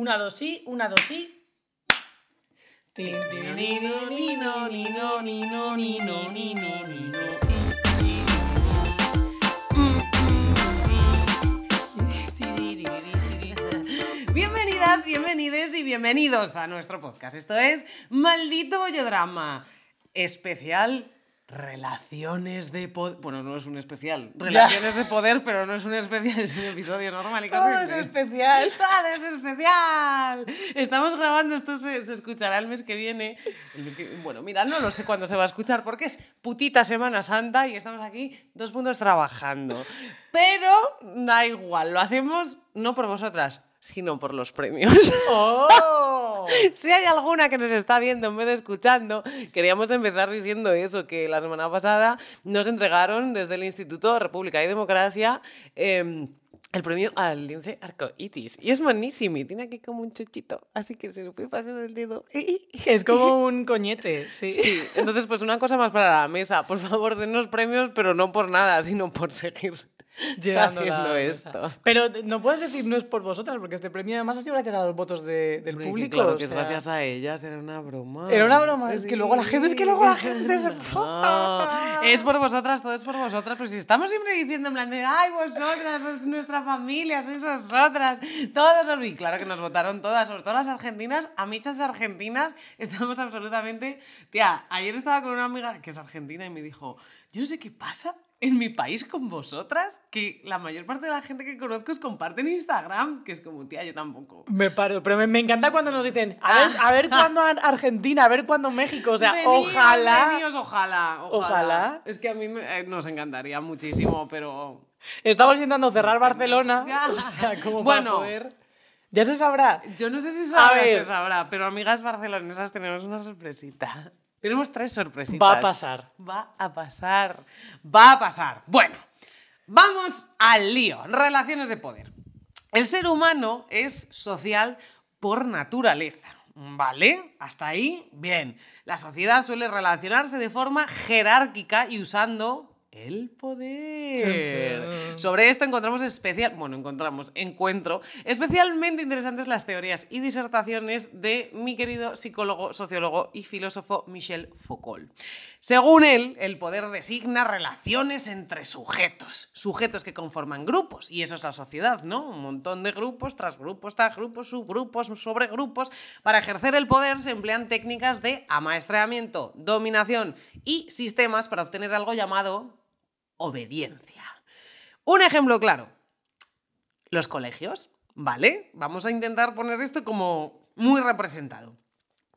Una, dos, sí, una, dos, sí. Bienvenidas, bienvenides y bienvenidos a nuestro podcast. Esto es Maldito Bollodrama, especial Relaciones de Poder. Bueno, no es un especial. Relaciones de Poder, pero no es un especial, es un episodio normal y Todo es especial. ¡Todo es especial! Estamos grabando, esto se, se escuchará el mes que viene. El mes que- bueno, mira, no lo sé cuándo se va a escuchar porque es putita Semana Santa y estamos aquí dos puntos trabajando. Pero da igual, lo hacemos no por vosotras, sino por los premios. ¡Oh! Si hay alguna que nos está viendo en vez de escuchando, queríamos empezar diciendo eso, que la semana pasada nos entregaron desde el Instituto República y Democracia eh, el premio al lince arcoiris. Y es monísimo, y tiene aquí como un chochito, así que se lo puede pasar el dedo. Es como un coñete, sí. Sí, entonces pues una cosa más para la mesa. Por favor, denos premios, pero no por nada, sino por seguir Llevando haciendo esto. Pero no puedes decir no es por vosotras, porque este premio además ha sido gracias a los votos de- del Hombre, que público. claro que es sea, gracias a ellas, era una broma. Era una broma, es que luego la gente- es que luego la gente se- No, es por vosotras, todo es por vosotras, pero si estamos siempre diciendo en plan de, ay, vosotras, vos- nuestra familia, sois vosotras, todos, y claro que nos votaron todas, sobre todo las argentinas, amichas argentinas, estamos absolutamente, tía, ayer estaba con una amiga que es argentina y me dijo, yo no sé qué pasa en mi país con vosotras, que la mayor parte de la gente que conozco os comparte en Instagram, que es como, tía, yo tampoco. Me paro, pero me, me encanta cuando nos dicen, a ver, a ver cuándo Ar- Argentina, a ver cuándo México, o sea, Veníos, ojalá. veníos, ojalá, ojalá. Ojalá. Es que a mí me- eh, nos encantaría muchísimo, pero. Estamos intentando cerrar Barcelona, Ya. o sea, como Bueno. para poder... Ya se sabrá. Yo no sé si sabrá, se sabrá, pero amigas barcelonesas tenemos una sorpresita. Tenemos tres sorpresitas. Va a pasar. Va a pasar. Va a pasar. Bueno, vamos al lío. Relaciones de poder. El ser humano es social por naturaleza. ¿Vale? Hasta ahí, bien. La sociedad suele relacionarse de forma jerárquica y usando el poder. Sobre esto encontramos especial, bueno, encontramos, encuentro especialmente interesantes las teorías y disertaciones de mi querido psicólogo, sociólogo y filósofo Michel Foucault. Según él, el poder designa relaciones entre sujetos, sujetos que conforman grupos, y eso es la sociedad, ¿no? Un montón de grupos, tras grupos, tras grupos, subgrupos, sobre grupos. Para ejercer el poder se emplean técnicas de amaestramiento, dominación y sistemas para obtener algo llamado obediencia. Un ejemplo claro. Los colegios, ¿vale? Vamos a intentar poner esto como muy representado.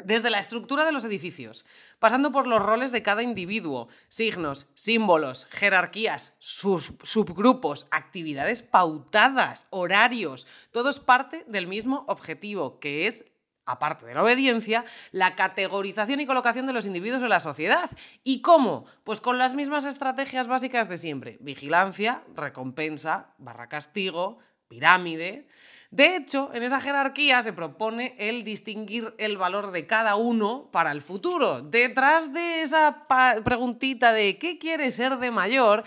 Desde la estructura de los edificios, pasando por los roles de cada individuo, signos, símbolos, jerarquías, sus- subgrupos, actividades pautadas, horarios, todo es parte del mismo objetivo, que es aparte de la obediencia, la categorización y colocación de los individuos en la sociedad. ¿Y cómo? Pues con las mismas estrategias básicas de siempre. Vigilancia, recompensa, barra castigo, pirámide. De hecho, en esa jerarquía se propone el distinguir el valor de cada uno para el futuro. Detrás de esa preguntita de ¿qué quiere ser de mayor?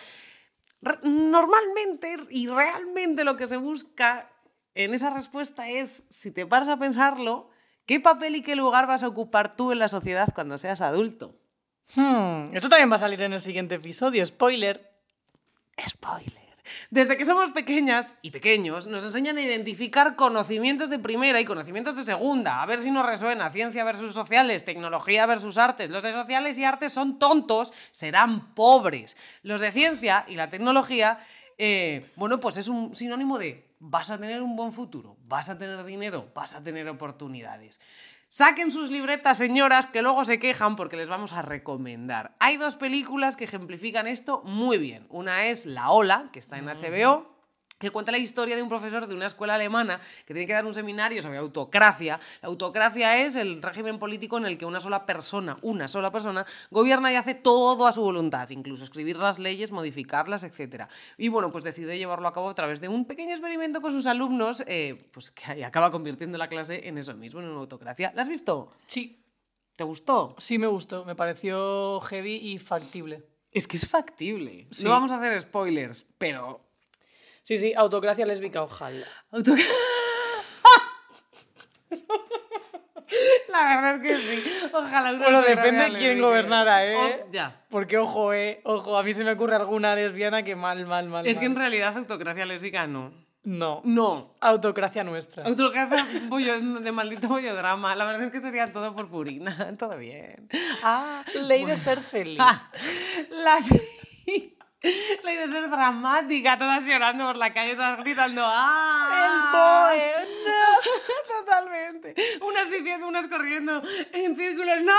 Normalmente y realmente lo que se busca en esa respuesta es, si te paras a pensarlo, ¿qué papel y qué lugar vas a ocupar tú en la sociedad cuando seas adulto? Hmm, Esto también va a salir en el siguiente episodio, spoiler. Spoiler. Desde que somos pequeñas y pequeños, nos enseñan a identificar conocimientos de primera y conocimientos de segunda. A ver si nos resuena. Ciencia versus sociales, tecnología versus artes. Los de sociales y artes son tontos, serán pobres. Los de ciencia y la tecnología, eh, bueno, pues es un sinónimo de vas a tener un buen futuro, vas a tener dinero, vas a tener oportunidades. Saquen sus libretas, señoras, que luego se quejan porque les vamos a recomendar. Hay dos películas que ejemplifican esto muy bien. Una es La Ola, que está en HBO, que cuenta la historia de un profesor de una escuela alemana que tiene que dar un seminario sobre autocracia. La autocracia es el régimen político en el que una sola persona, una sola persona, gobierna y hace todo a su voluntad, incluso escribir las leyes, modificarlas, etc. Y bueno, pues decide llevarlo a cabo a través de un pequeño experimento con sus alumnos, eh, pues que acaba convirtiendo la clase en eso mismo, en una autocracia. ¿La has visto? Sí, ¿Te gustó? sí me gustó, me pareció heavy y factible. Es que es factible. Sí. No vamos a hacer spoilers, pero Sí, sí, autocracia lésbica, ojalá. Auto- La verdad es que sí. Ojalá una Bueno, autocracia depende de quién gobernara, ¿eh? Oh, ya. Porque, ojo, eh, ojo, a mí se me ocurre alguna lesbiana que mal, mal, mal. Es que en realidad autocracia lésbica no. No. No. Autocracia nuestra. Autocracia bollo- de maldito bollodrama. La verdad es que sería todo por purina. Todo bien. Ah, Ley de ser feliz. Ah, la Ley de ser dramática, todas llorando por la calle, todas gritando ¡Ah! El boe, Totalmente. Unas diciendo, unas corriendo en círculos, ¡no!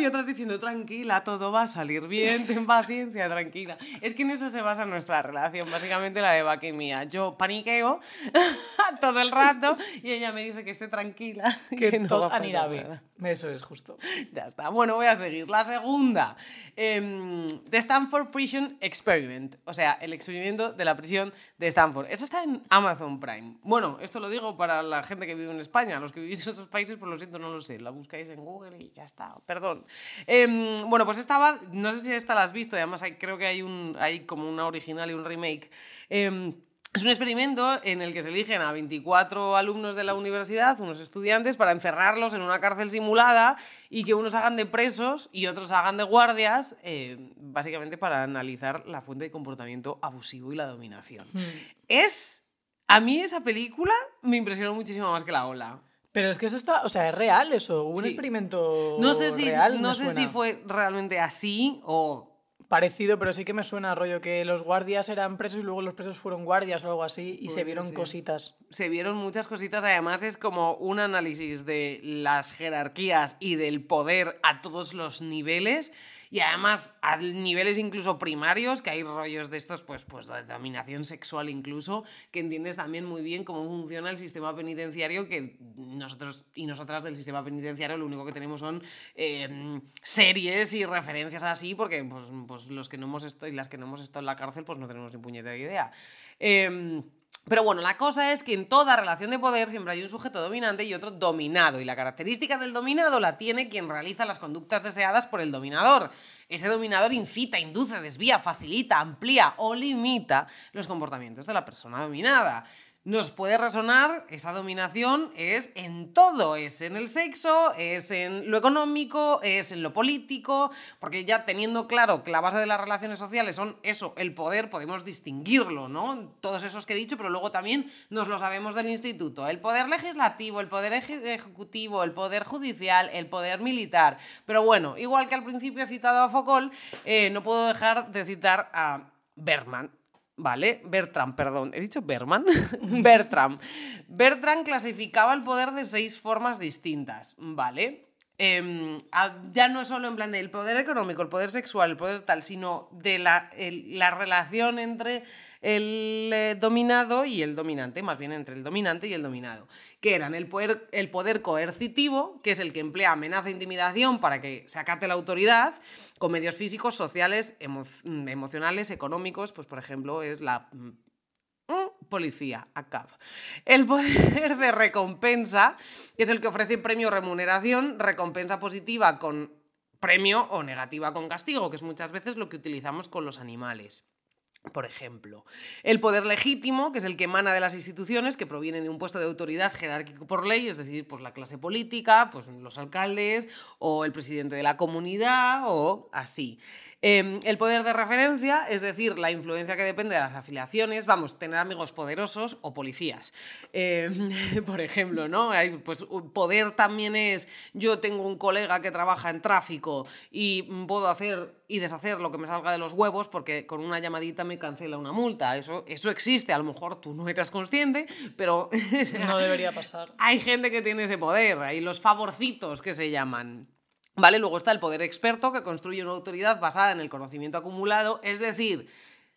Y otras diciendo, tranquila, todo va a salir bien, ten paciencia, tranquila. Es que en eso se basa nuestra relación, básicamente la de Vaca y mía. Yo paniqueo todo el rato y ella me dice que esté tranquila. y Que no todo anirá nada. Eso es justo. Ya está. Bueno, voy a seguir. La segunda. em, The Stanford Prison Experiment. O sea, el experimento de la prisión de Stanford. Eso está en Amazon Prime. Bueno, esto lo digo para la gente que vive en España. Los que vivís en otros países, pues lo siento, no lo sé. La buscáis en Google y ya está. Perdón. Em, bueno, pues estaba... No sé si esta la has visto. y Además, hay, creo que hay, un, hay como una original y un remake. Em, es un experimento en el que se eligen a 24 alumnos de la universidad, unos estudiantes, para encerrarlos en una cárcel simulada y que unos hagan de presos y otros hagan de guardias, eh, básicamente para analizar la fuente de comportamiento abusivo y la dominación. Hmm. Es... A mí esa película me impresionó muchísimo más que la ola. Pero es que eso está, o sea, es real eso, un Sí. experimento No sé si, real, no sé si fue realmente así o Parecido, pero sí que me suena rollo que los guardias eran presos y luego los presos fueron guardias o algo así y se vieron cositas. se vieron muchas cositas, además es como un análisis de las jerarquías y del poder a todos los niveles y además a niveles incluso primarios, que hay rollos de estos, pues, pues de dominación sexual incluso, que entiendes también muy bien cómo funciona el sistema penitenciario, que nosotros y nosotras del sistema penitenciario lo único que tenemos son eh, series y referencias así, porque pues, pues los que no hemos estado y las que no hemos estado en la cárcel, pues no tenemos ni puñetera idea. Em, pero bueno, la cosa es que en toda relación de poder siempre hay un sujeto dominante y otro dominado. Y la característica del dominado la tiene quien realiza las conductas deseadas por el dominador. Ese dominador incita, induce, desvía, facilita, amplía o limita los comportamientos de la persona dominada. Nos puede resonar, esa dominación es en todo, es en el sexo, es en lo económico, es en lo político, porque ya teniendo claro que la base de las relaciones sociales son eso, el poder, podemos distinguirlo, ¿no? Todos esos que he dicho, pero luego también nos lo sabemos del instituto, el poder legislativo, el poder eje- ejecutivo, el poder judicial, el poder militar. Pero bueno, igual que al principio he citado a Foucault, eh, no puedo dejar de citar a Berman. ¿Vale? Bertram, perdón. ¿He dicho Berman? Bertram. Bertram clasificaba el poder de seis formas distintas, ¿vale? Em, ya no solo en plan del poder económico, el poder sexual, el poder tal, sino de la relación entre el eh, dominado y el dominante, más bien entre el dominante y el dominado, que eran el poder, el poder coercitivo, que es el que emplea amenaza e intimidación para que se acate la autoridad, con medios físicos, sociales, mm, emocionales, económicos, pues por ejemplo es la mm, policía, ACAB. El poder de recompensa, que es el que ofrece premio remuneración, recompensa positiva con premio o negativa con castigo, que es muchas veces lo que utilizamos con los animales. Por ejemplo, el poder legítimo, que es el que emana de las instituciones, que proviene de un puesto de autoridad jerárquico por ley, es decir, pues la clase política, pues los alcaldes o el presidente de la comunidad o así. Eh, el poder de referencia, es decir, la influencia que depende de las afiliaciones, vamos, tener amigos poderosos o policías. Eh, por ejemplo, ¿no? Hay, pues poder también es, yo tengo un colega que trabaja en tráfico y puedo hacer y deshacer lo que me salga de los huevos porque con una llamadita me cancela una multa. Eso, eso existe, a lo mejor tú no eras consciente, pero No debería pasar. hay gente que tiene ese poder, hay los favorcitos que se llaman. ¿Vale? Luego está el poder experto que construye una autoridad basada en el conocimiento acumulado, es decir,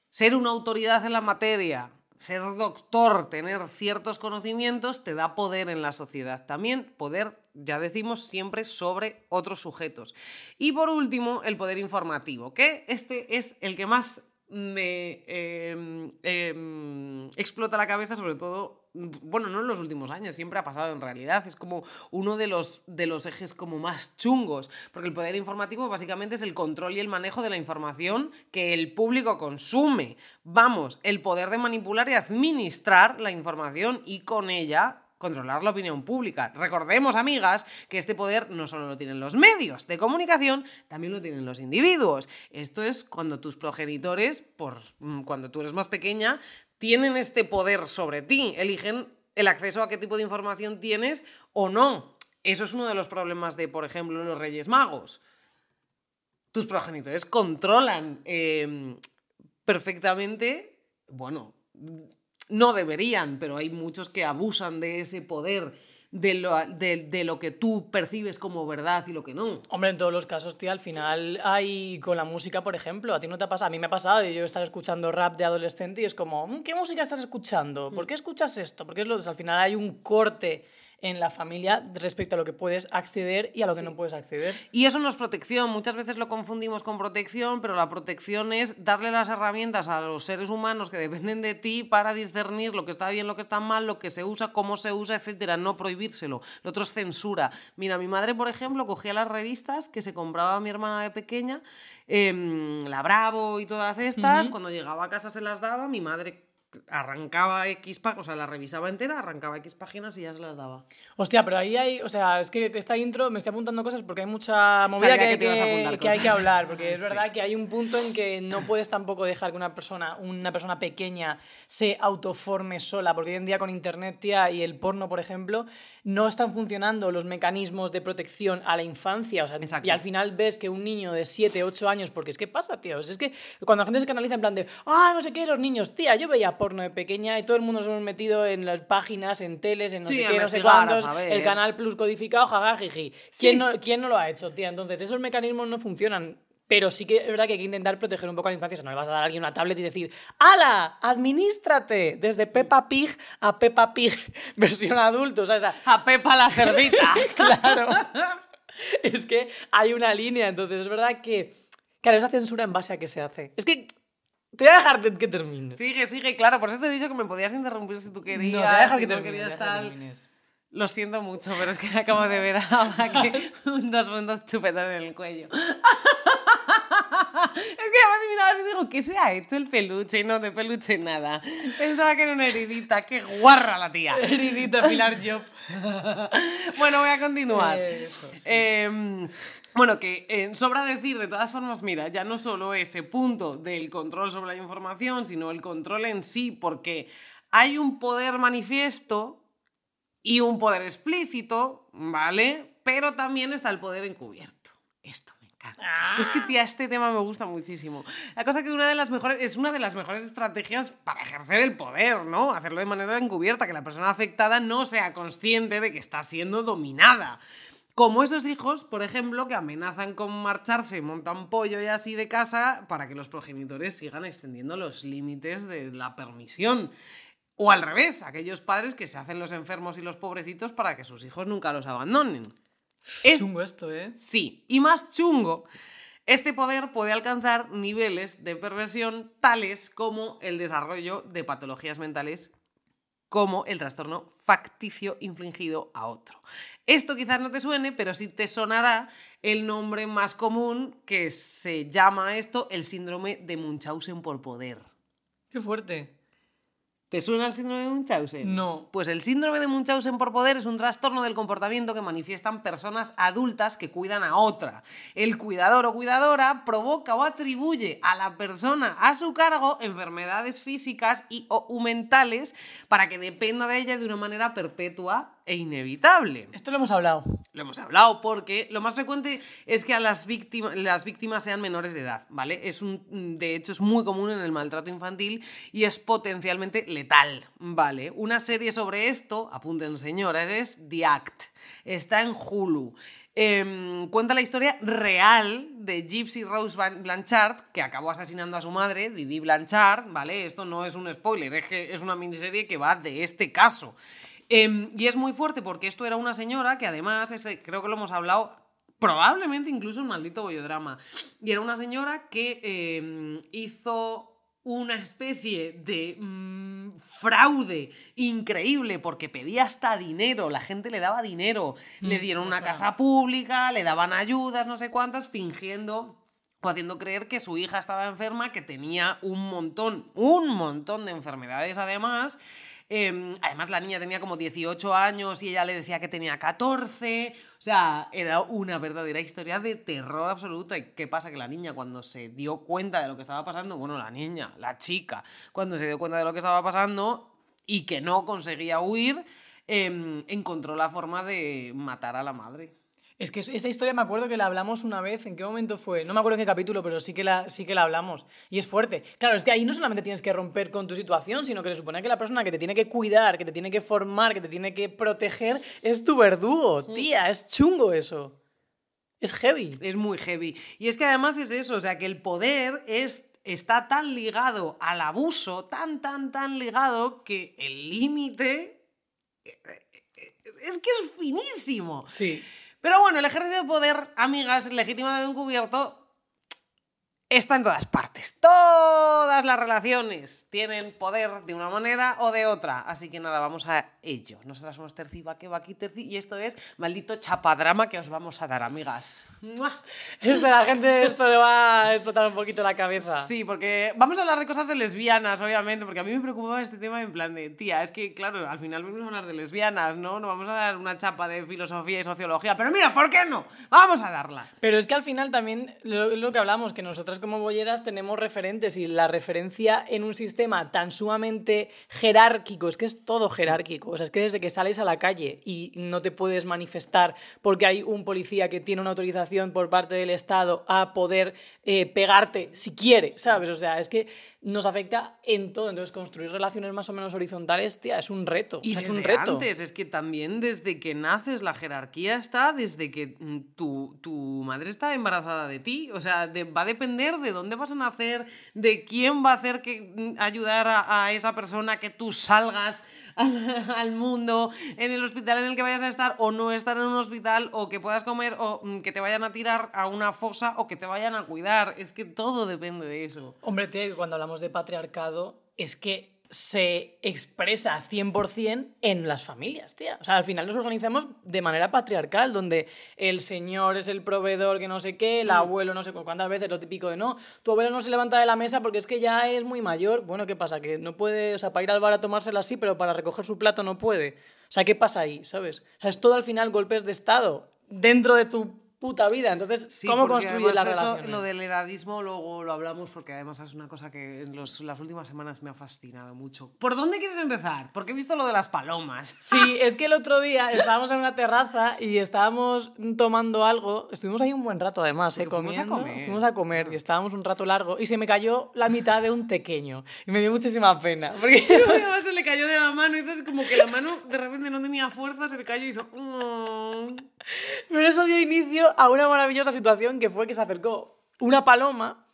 ser una autoridad en la materia, ser doctor, tener ciertos conocimientos, te da poder en la sociedad. También poder, ya decimos, siempre sobre otros sujetos. Y por último, el poder informativo, que este es el que más me eh, eh, explota la cabeza, sobre todo, bueno, no en los últimos años, siempre ha pasado en realidad, es como uno de los, de los ejes como más chungos, porque el poder informativo básicamente es el control y el manejo de la información que el público consume. Vamos, el poder de manipular y administrar la información y con ella controlar la opinión pública. Recordemos, amigas, que este poder no solo lo tienen los medios de comunicación, también lo tienen los individuos. Esto es cuando tus progenitores, por, mm, cuando tú eres más pequeña, tienen este poder sobre ti, eligen el acceso a qué tipo de información tienes o no. Eso es uno de los problemas de, por ejemplo, los Reyes Magos. Tus progenitores controlan eh, perfectamente, bueno, no deberían, pero hay muchos que abusan de ese poder de lo, de, de lo que tú percibes como verdad y lo que no. Hombre, en todos los casos, tía, al final hay con la música, por ejemplo, a ti no te ha pasado, a mí me ha pasado, y yo estar escuchando rap de adolescente y es como, "Mm, ¿qué música estás escuchando? ¿Por qué escuchas esto? Porque es lo, al final hay un corte en la familia respecto a lo que puedes acceder y a lo que no puedes acceder. Y eso no es protección. Muchas veces lo confundimos con protección, pero la protección es darle las herramientas a los seres humanos que dependen de ti para discernir lo que está bien, lo que está mal, lo que se usa, cómo se usa, etcétera. No prohibírselo. Lo otro es censura. Mira, mi madre, por ejemplo, cogía las revistas que se compraba mi hermana de pequeña, em, la Bravo y todas estas. Cuando llegaba a casa se las daba. Mi madre arrancaba X páginas, o sea, la revisaba entera, arrancaba X páginas y ya se las daba. Hostia, pero ahí hay, o sea, es que esta intro me estoy apuntando cosas porque hay mucha movida que, que hay que, apuntar que hay que cosas. hablar, porque es verdad que hay un punto en que no puedes tampoco dejar que una persona, una persona pequeña se autoforme sola, porque hoy en día con internet, tía, y el porno, por ejemplo, no están funcionando los mecanismos de protección a la infancia, o sea, Exacto. y al final ves que un niño de 7, 8 años, porque es que pasa, tío, es que cuando la gente se canaliza en plan de, ah, no sé qué, los niños, tía, yo veía porno de pequeña y todo el mundo nos hemos metido en las páginas, en teles, en no Sí, sé qué, no sé cuántos, el canal Plus codificado, jaja, jiji. ¿Quién, no, ¿Quién no lo ha hecho, tía? Entonces, esos mecanismos no funcionan. Pero sí que es verdad que hay que intentar proteger un poco a la infancia. O sea, no le vas a dar a alguien una tablet y decir, ¡Hala! ¡Administrate! Desde Peppa Pig a Peppa Pig versión adulto. O sea, esa- A Pepa la cerdita. claro. es que hay una línea. Entonces, es verdad que, claro, esa censura en base a qué se hace. Es que te voy a dejar que termines. sigue, sigue, claro. Por eso te he dicho que me podías interrumpir si tú querías. no, te voy a dejar si que no termines. querías te voy a dejar que termines. Lo siento mucho, pero es que acabo de ver a Maki dos bundos chupetones en el cuello. Es que además miraba así y digo, ¿qué se ha hecho el peluche? Y no, de peluche nada. Pensaba que era una heridita. ¡Qué guarra la tía! Heridita Pilar Job. Bueno, voy a continuar. Eso, sí. Eh, bueno, que eh, sobra decir, de todas formas, mira, ya no solo ese punto del control sobre la información, sino el control en sí, porque hay un poder manifiesto y un poder explícito, ¿vale? Pero también está el poder encubierto. Esto Ah. Es que, tía, este tema me gusta muchísimo. La cosa que una de las mejores, es una de las mejores estrategias para ejercer el poder, ¿no? Hacerlo de manera encubierta, que la persona afectada no sea consciente de que está siendo dominada. Como esos hijos, por ejemplo, que amenazan con marcharse, montan pollo y así de casa para que los progenitores sigan extendiendo los límites de la permisión. O al revés, aquellos padres que se hacen los enfermos y los pobrecitos para que sus hijos nunca los abandonen. Es Chungo esto, ¿eh? Sí, y más chungo. Este poder puede alcanzar niveles de perversión tales como el desarrollo de patologías mentales como el trastorno facticio infligido a otro. Esto quizás no te suene, pero sí te sonará el nombre más común que se llama esto el síndrome de Munchausen por poder. Qué fuerte. ¿Te suena el síndrome de Munchausen? No. Pues el síndrome de Munchausen por poder es un trastorno del comportamiento que manifiestan personas adultas que cuidan a otra. El cuidador o cuidadora provoca o atribuye a la persona a su cargo enfermedades físicas y o mentales para que dependa de ella de una manera perpetua e inevitable. Esto lo hemos hablado. Lo hemos hablado porque lo más frecuente es que a las víctimas, las víctimas sean menores de edad, ¿vale? Es un, de hecho, es muy común en el maltrato infantil y es potencialmente letal, ¿vale? Una serie sobre esto, apunten señoras, es The Act. Está en Hulu. Em, cuenta la historia real de Gypsy Rose Blanchard, que acabó asesinando a su madre, Didi Blanchard, ¿vale? Esto no es un spoiler, es que es una miniserie que va de este caso. Em, y es muy fuerte porque esto era una señora que además, ese, creo que lo hemos hablado probablemente incluso un maldito bollodrama. Y era una señora que em, hizo una especie de mm, fraude increíble porque pedía hasta dinero, la gente le daba dinero, le Mm, dieron o una sea- casa pública, le daban ayudas, no sé cuántas, fingiendo o haciendo creer que su hija estaba enferma, que tenía un montón, un montón de enfermedades además, Em, además, la niña tenía como 18 años y ella le decía que tenía 14. O sea, era una verdadera historia de terror absoluta. ¿Y qué pasa? Que la niña, cuando se dio cuenta de lo que estaba pasando, bueno, la niña, la chica, cuando se dio cuenta de lo que estaba pasando y que no conseguía huir, em, encontró la forma de matar a la madre. Es que esa historia me acuerdo que la hablamos una vez, ¿en qué momento fue? No me acuerdo en qué capítulo, pero sí que la, sí que la hablamos. Y es fuerte. Claro, es que ahí no solamente tienes que romper con tu situación, sino que se supone que la persona que te tiene que cuidar, que te tiene que formar, que te tiene que proteger, es tu verdugo. Tía, es chungo eso. Es heavy. Es muy heavy. Y es que además es eso, o sea, que el poder es está tan ligado al abuso, tan, tan, tan ligado, que el límite eh, eh, es que es finísimo. Sí. Pero bueno, el ejército de poder, amigas, legitimamente encubierto, está en todas partes. Todas las relaciones tienen poder de una manera o de otra. Así que nada, vamos a ello. Nosotras somos Terci, que Baki, Terci, y esto es maldito chapadrama que os vamos a dar, amigas. Eso, la gente esto le va a explotar un poquito la cabeza. Sí, porque vamos a hablar de cosas de lesbianas, obviamente, porque a mí me preocupaba este tema en plan de, tía, es que claro, al final vamos a hablar de lesbianas, ¿no? No vamos a dar una chapa de filosofía y sociología, pero mira, ¿por qué no? Vamos a darla. Pero es que al final también lo, lo que hablamos, que nosotras como bolleras tenemos referentes y la referencia en un sistema tan sumamente jerárquico, es que es todo jerárquico, o sea, es que desde que sales a la calle y no te puedes manifestar porque hay un policía que tiene una autorización por parte del Estado a poder eh, pegarte si quiere, ¿sabes? O sea, es que nos afecta en todo. Entonces, construir relaciones más o menos horizontales, tía, es un reto. Y es desde un reto. antes, es que también desde que naces la jerarquía está desde que mm, tu, tu madre está embarazada de ti. O sea, de- va a depender de dónde vas a nacer, de quién va a hacer que mm, ayudar a, a esa persona que tú salgas al mundo, en el hospital en el que vayas a estar, o no estar en un hospital, o que puedas comer, o mm, que te vayan a tirar a una fosa, o que te vayan a cuidar. Es que todo depende de eso. Hombre, tía, que cuando hablamos de patriarcado, es que se expresa 100% en las familias, tía. O sea, al final nos organizamos de manera patriarcal, donde el señor es el proveedor que no sé qué, el abuelo no sé cu- cuántas veces, lo típico de no, tu abuelo no se levanta de la mesa porque es que ya es muy mayor. Bueno, ¿qué pasa? Que no puede, o sea, para ir al bar a tomársela así, pero para recoger su plato no puede. O sea, ¿qué pasa ahí? ¿Sabes? O sea, es todo al final golpes de Estado dentro de tu puta vida. Entonces, Sí, ¿cómo además eso, relaciones? Lo del edadismo luego lo hablamos porque además es una cosa que en los- las últimas semanas me ha fascinado mucho. ¿Por dónde quieres empezar? Porque he visto lo de las palomas. Sí, es que el otro día estábamos en una terraza y estábamos tomando algo. Estuvimos ahí un buen rato, además, ¿eh? Fuimos a comiendo. comer. Fuimos a comer y estábamos un rato largo y se me cayó la mitad de un tequeño. Y me dio muchísima pena. Porque Además se le cayó de la mano y entonces como que la mano de repente no tenía fuerza, se le cayó y hizo... "Mm". Pero eso dio inicio a una maravillosa situación que fue que se acercó una paloma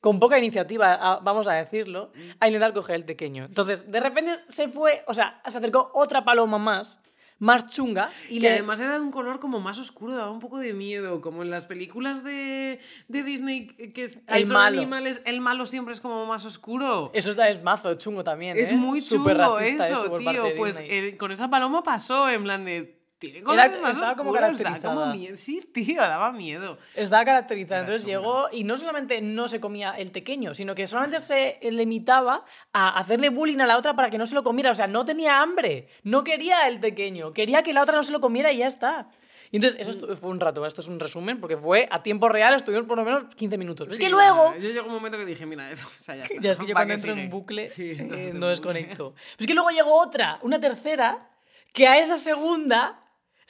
con poca iniciativa, a- vamos a decirlo, a intentar coger el pequeño. Entonces, de repente se fue, o sea, se acercó otra paloma más, más chunga, y Y le... además era de un color como más oscuro, daba un poco de miedo, como en las películas de, de Disney que es- El son malo. animales, el malo siempre es como más oscuro. Eso está, es mazo chungo también, Es ¿eh? muy chungo Súper racista eso, parte tío. Pues eh, con esa paloma pasó, en plan de... Tiene Era- más estaba como da caracterizada. como miedo. Sí, tío, daba miedo. Estaba caracterizada. Era Entonces chunga. llegó y no solamente no se comía el pequeño, sino que solamente se limitaba a hacerle bullying a la otra para que no se lo comiera. O sea, no tenía hambre. No quería el pequeño. Quería que la otra no se lo comiera y ya está. Y entonces, eso fue un rato. Esto es un resumen porque fue a tiempo real, estuvimos por lo menos 15 minutos. es Sí, que luego. Yo llegó un momento que dije, mira, eso, o sea, ya está. Ya es que yo ¿para cuando entro en sigue? bucle Sí, eh, en no desconecto. Pero es que luego llegó otra, una tercera, que a esa segunda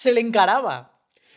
se le encaraba.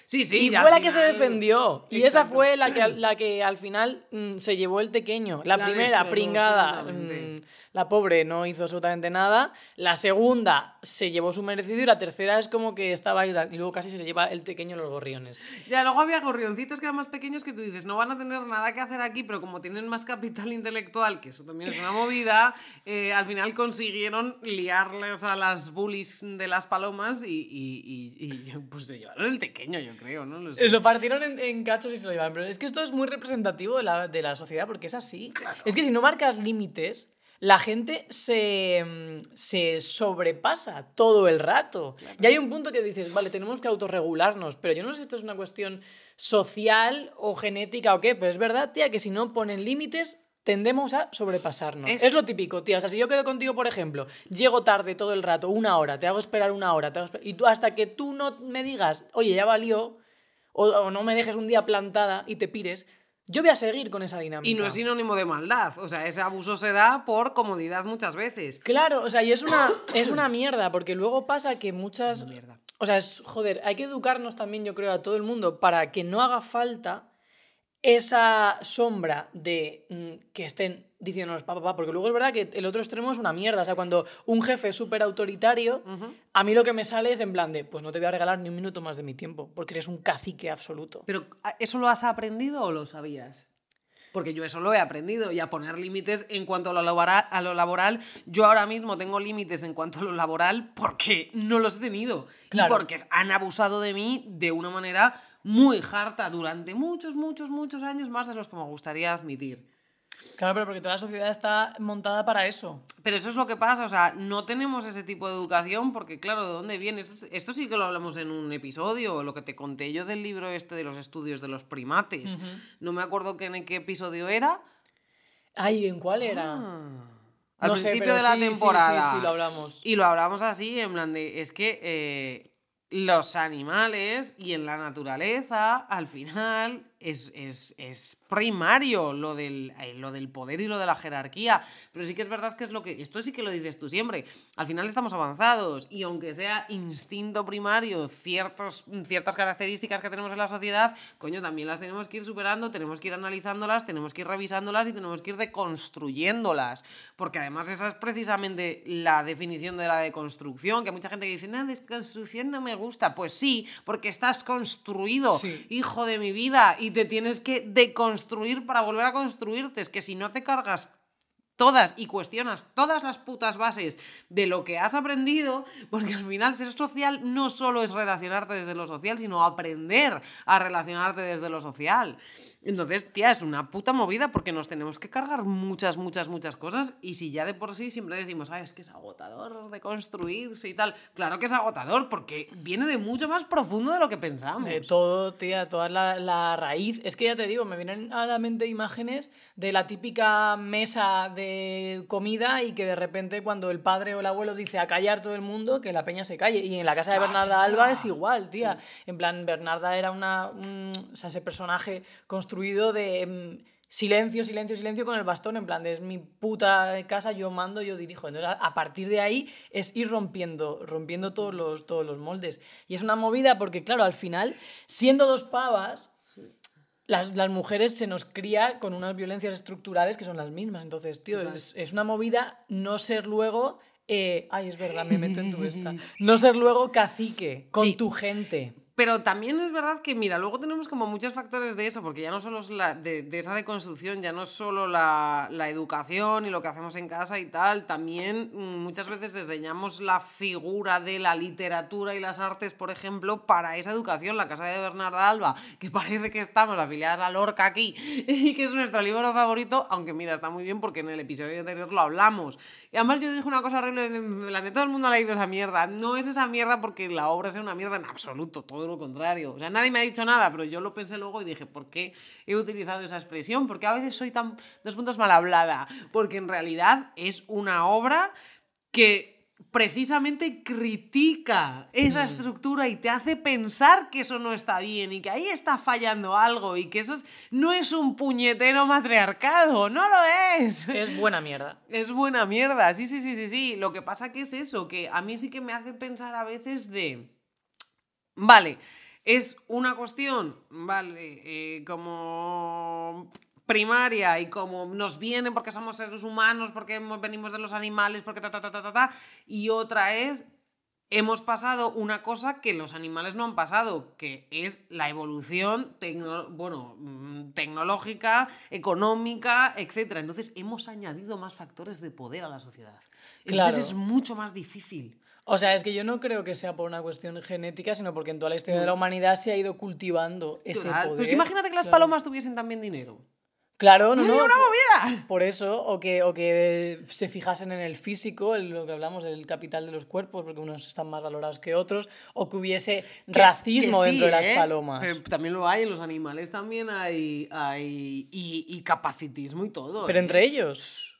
Sí, sí, y fue la que se defendió. Y esa fue la que, al- la que al final mm, se llevó el pequeño. La, La primera, pringada, mm, la pobre no hizo absolutamente nada. La segunda se llevó su merecido y la tercera es como que estaba ahí y luego casi se le lleva el pequeño los gorriones. Ya, luego había gorrioncitos que eran más pequeños que tú dices, no van a tener nada que hacer aquí, pero como tienen más capital intelectual, que eso también es una movida, eh, al final consiguieron liarles a las bullies de las palomas y, y- y- y, pues se llevaron el pequeño, yo creo, ¿no? Lo sé. Lo partieron en, en cachos y se lo llevaron. Pero es que esto es muy representativo de la, de la sociedad porque es así. Es que si no marcas límites, la gente se, mm, se sobrepasa todo el rato. Y hay un punto que dices, vale, tenemos que autorregularnos, pero yo no sé si esto es una cuestión social o genética o qué, pero es verdad, tía, que si no ponen límites, tendemos a sobrepasarnos. Es- Es... lo típico, tía. O sea, si yo quedo contigo, por ejemplo, llego tarde todo el rato, una hora, te hago esperar una hora, te hago y tú hasta que tú no me digas, oye, ya valió, o, o no me dejes un día plantada y te pires, yo voy a seguir con esa dinámica. Y no es sinónimo de maldad. O sea, ese abuso se da por comodidad muchas veces. Claro, o sea, y es una, es una mierda, porque luego pasa que muchas... Mierda. O sea, es, joder, hay que educarnos también, yo creo, a todo el mundo para que no haga falta esa sombra de mm, que estén diciéndonos papá, papá, porque luego es verdad que el otro extremo es una mierda. O sea, cuando un jefe es súper autoritario, a mí lo que me sale es en plan de, pues no te voy a regalar ni un minuto más de mi tiempo, porque eres un cacique absoluto. Pero ¿a- ¿eso lo has aprendido o lo sabías? Porque yo eso lo he aprendido y a poner límites en cuanto a lo, laboral, a lo laboral. Yo ahora mismo tengo límites en cuanto a lo laboral porque no los he tenido. Claro. Y porque han abusado de mí de una manera muy harta durante muchos, muchos, muchos años más de los que me gustaría admitir. Claro, pero porque toda la sociedad está montada para eso. Pero eso es lo que pasa, o sea, no tenemos ese tipo de educación porque, claro, ¿de dónde viene? Esto, esto sí que lo hablamos en un episodio, lo que te conté yo del libro este de los estudios de los primates. No me acuerdo que en qué episodio era. Ay, ¿en cuál era? Al No sé, principio pero de la sí, sí, sí, temporada. sí, lo hablamos. Y lo hablamos así, en plan de, es que eh, los animales y en la naturaleza, al final, es, es- es primario lo del, eh, lo del poder y lo de la jerarquía. Pero sí que es verdad que es lo que, esto sí que lo dices tú siempre, al final estamos avanzados y aunque sea instinto primario, ciertos, ciertas características que tenemos en la sociedad, coño, también las tenemos que ir superando, tenemos que ir analizándolas, tenemos que ir revisándolas y tenemos que ir deconstruyéndolas. Porque además esa es precisamente la definición de la deconstrucción, que mucha gente dice, no, desconstrucción no me gusta. Pues sí, porque estás construido, Sí. hijo de mi vida, y te tienes que deconstruir para volver a construirte. Es que si no te cargas todas y cuestionas todas las putas bases de lo que has aprendido, porque al final ser social no solo es relacionarte desde lo social, sino aprender a relacionarte desde lo social. Entonces, tía, es una puta movida porque nos tenemos que cargar muchas, muchas, muchas cosas y si ya de por sí siempre decimos, ay, es que es agotador de construirse y tal, claro que es agotador porque viene de mucho más profundo de lo que pensamos. De todo, tía, toda la, la raíz. Es que ya te digo, me vienen a la mente imágenes de la típica mesa de comida y que de repente cuando el padre o el abuelo dice a callar todo el mundo, que la peña se calle. Y en la casa de Bernarda Alba es igual, tía. En plan, Bernarda era una, un- o sea, ese personaje construido de mm, silencio, silencio, silencio con el bastón, en plan, de es mi puta casa, yo mando, yo dirijo. Entonces, a, a partir de ahí es ir rompiendo, rompiendo todos los, todos los moldes. Y es una movida porque, claro, al final, siendo dos pavas, las, las mujeres se nos cría con unas violencias estructurales que son las mismas. Entonces, tío, es, es una movida no ser luego... eh, ay, es verdad, me meto en tu esta. No ser luego cacique con Sí. tu gente. Pero también es verdad que, mira, luego tenemos como muchos factores de eso, porque ya no solo es la, de, de esa deconstrucción, ya no es solo la, la educación y lo que hacemos en casa y tal, también mm, muchas veces desdeñamos la figura de la literatura y las artes, por ejemplo, para esa educación. La casa de Bernarda Alba, que parece que estamos afiliadas a Lorca aquí y que es nuestro libro favorito, aunque mira, está muy bien porque en el episodio anterior lo hablamos. Y además yo dije una cosa horrible, la de todo el mundo ha leído esa mierda. No es esa mierda porque la obra sea una mierda en absoluto, todo lo contrario. O sea, nadie me ha dicho nada, pero yo lo pensé luego y dije, ¿por qué he utilizado esa expresión? Porque a veces soy tan, dos puntos mal hablada, porque en realidad es una obra que precisamente critica esa estructura y te hace pensar que eso no está bien y que ahí está fallando algo y que eso es- no es un puñetero matriarcado, no lo es. Es buena mierda. Es buena mierda, sí, sí, sí, sí, sí. Lo que pasa que es eso, que a mí sí que me hace pensar a veces de... Vale, es una cuestión, vale, eh, como primaria y como nos viene porque somos seres humanos, porque venimos de los animales, porque ta, ta, ta, ta, ta, ta, y otra es hemos pasado una cosa que los animales no han pasado, que es la evolución tecno- bueno, mm, tecnológica, económica, etc. Entonces hemos añadido más factores de poder a la sociedad. Entonces Claro. es mucho más difícil. O sea, es que yo no creo que sea por una cuestión genética, sino porque en toda la historia de la humanidad se ha ido cultivando ese Claro. poder. Pues que imagínate que las Claro. palomas tuviesen también dinero. Claro, no, no. una movida. Por eso, o que, o que se fijasen en el físico, en lo que hablamos, el capital de los cuerpos, porque unos están más valorados que otros, o que hubiese Que es- racismo que sí, dentro de las ¿eh? palomas. Pero también lo hay en los animales, también hay, hay y, y capacitismo y todo. Pero ¿eh? entre ellos,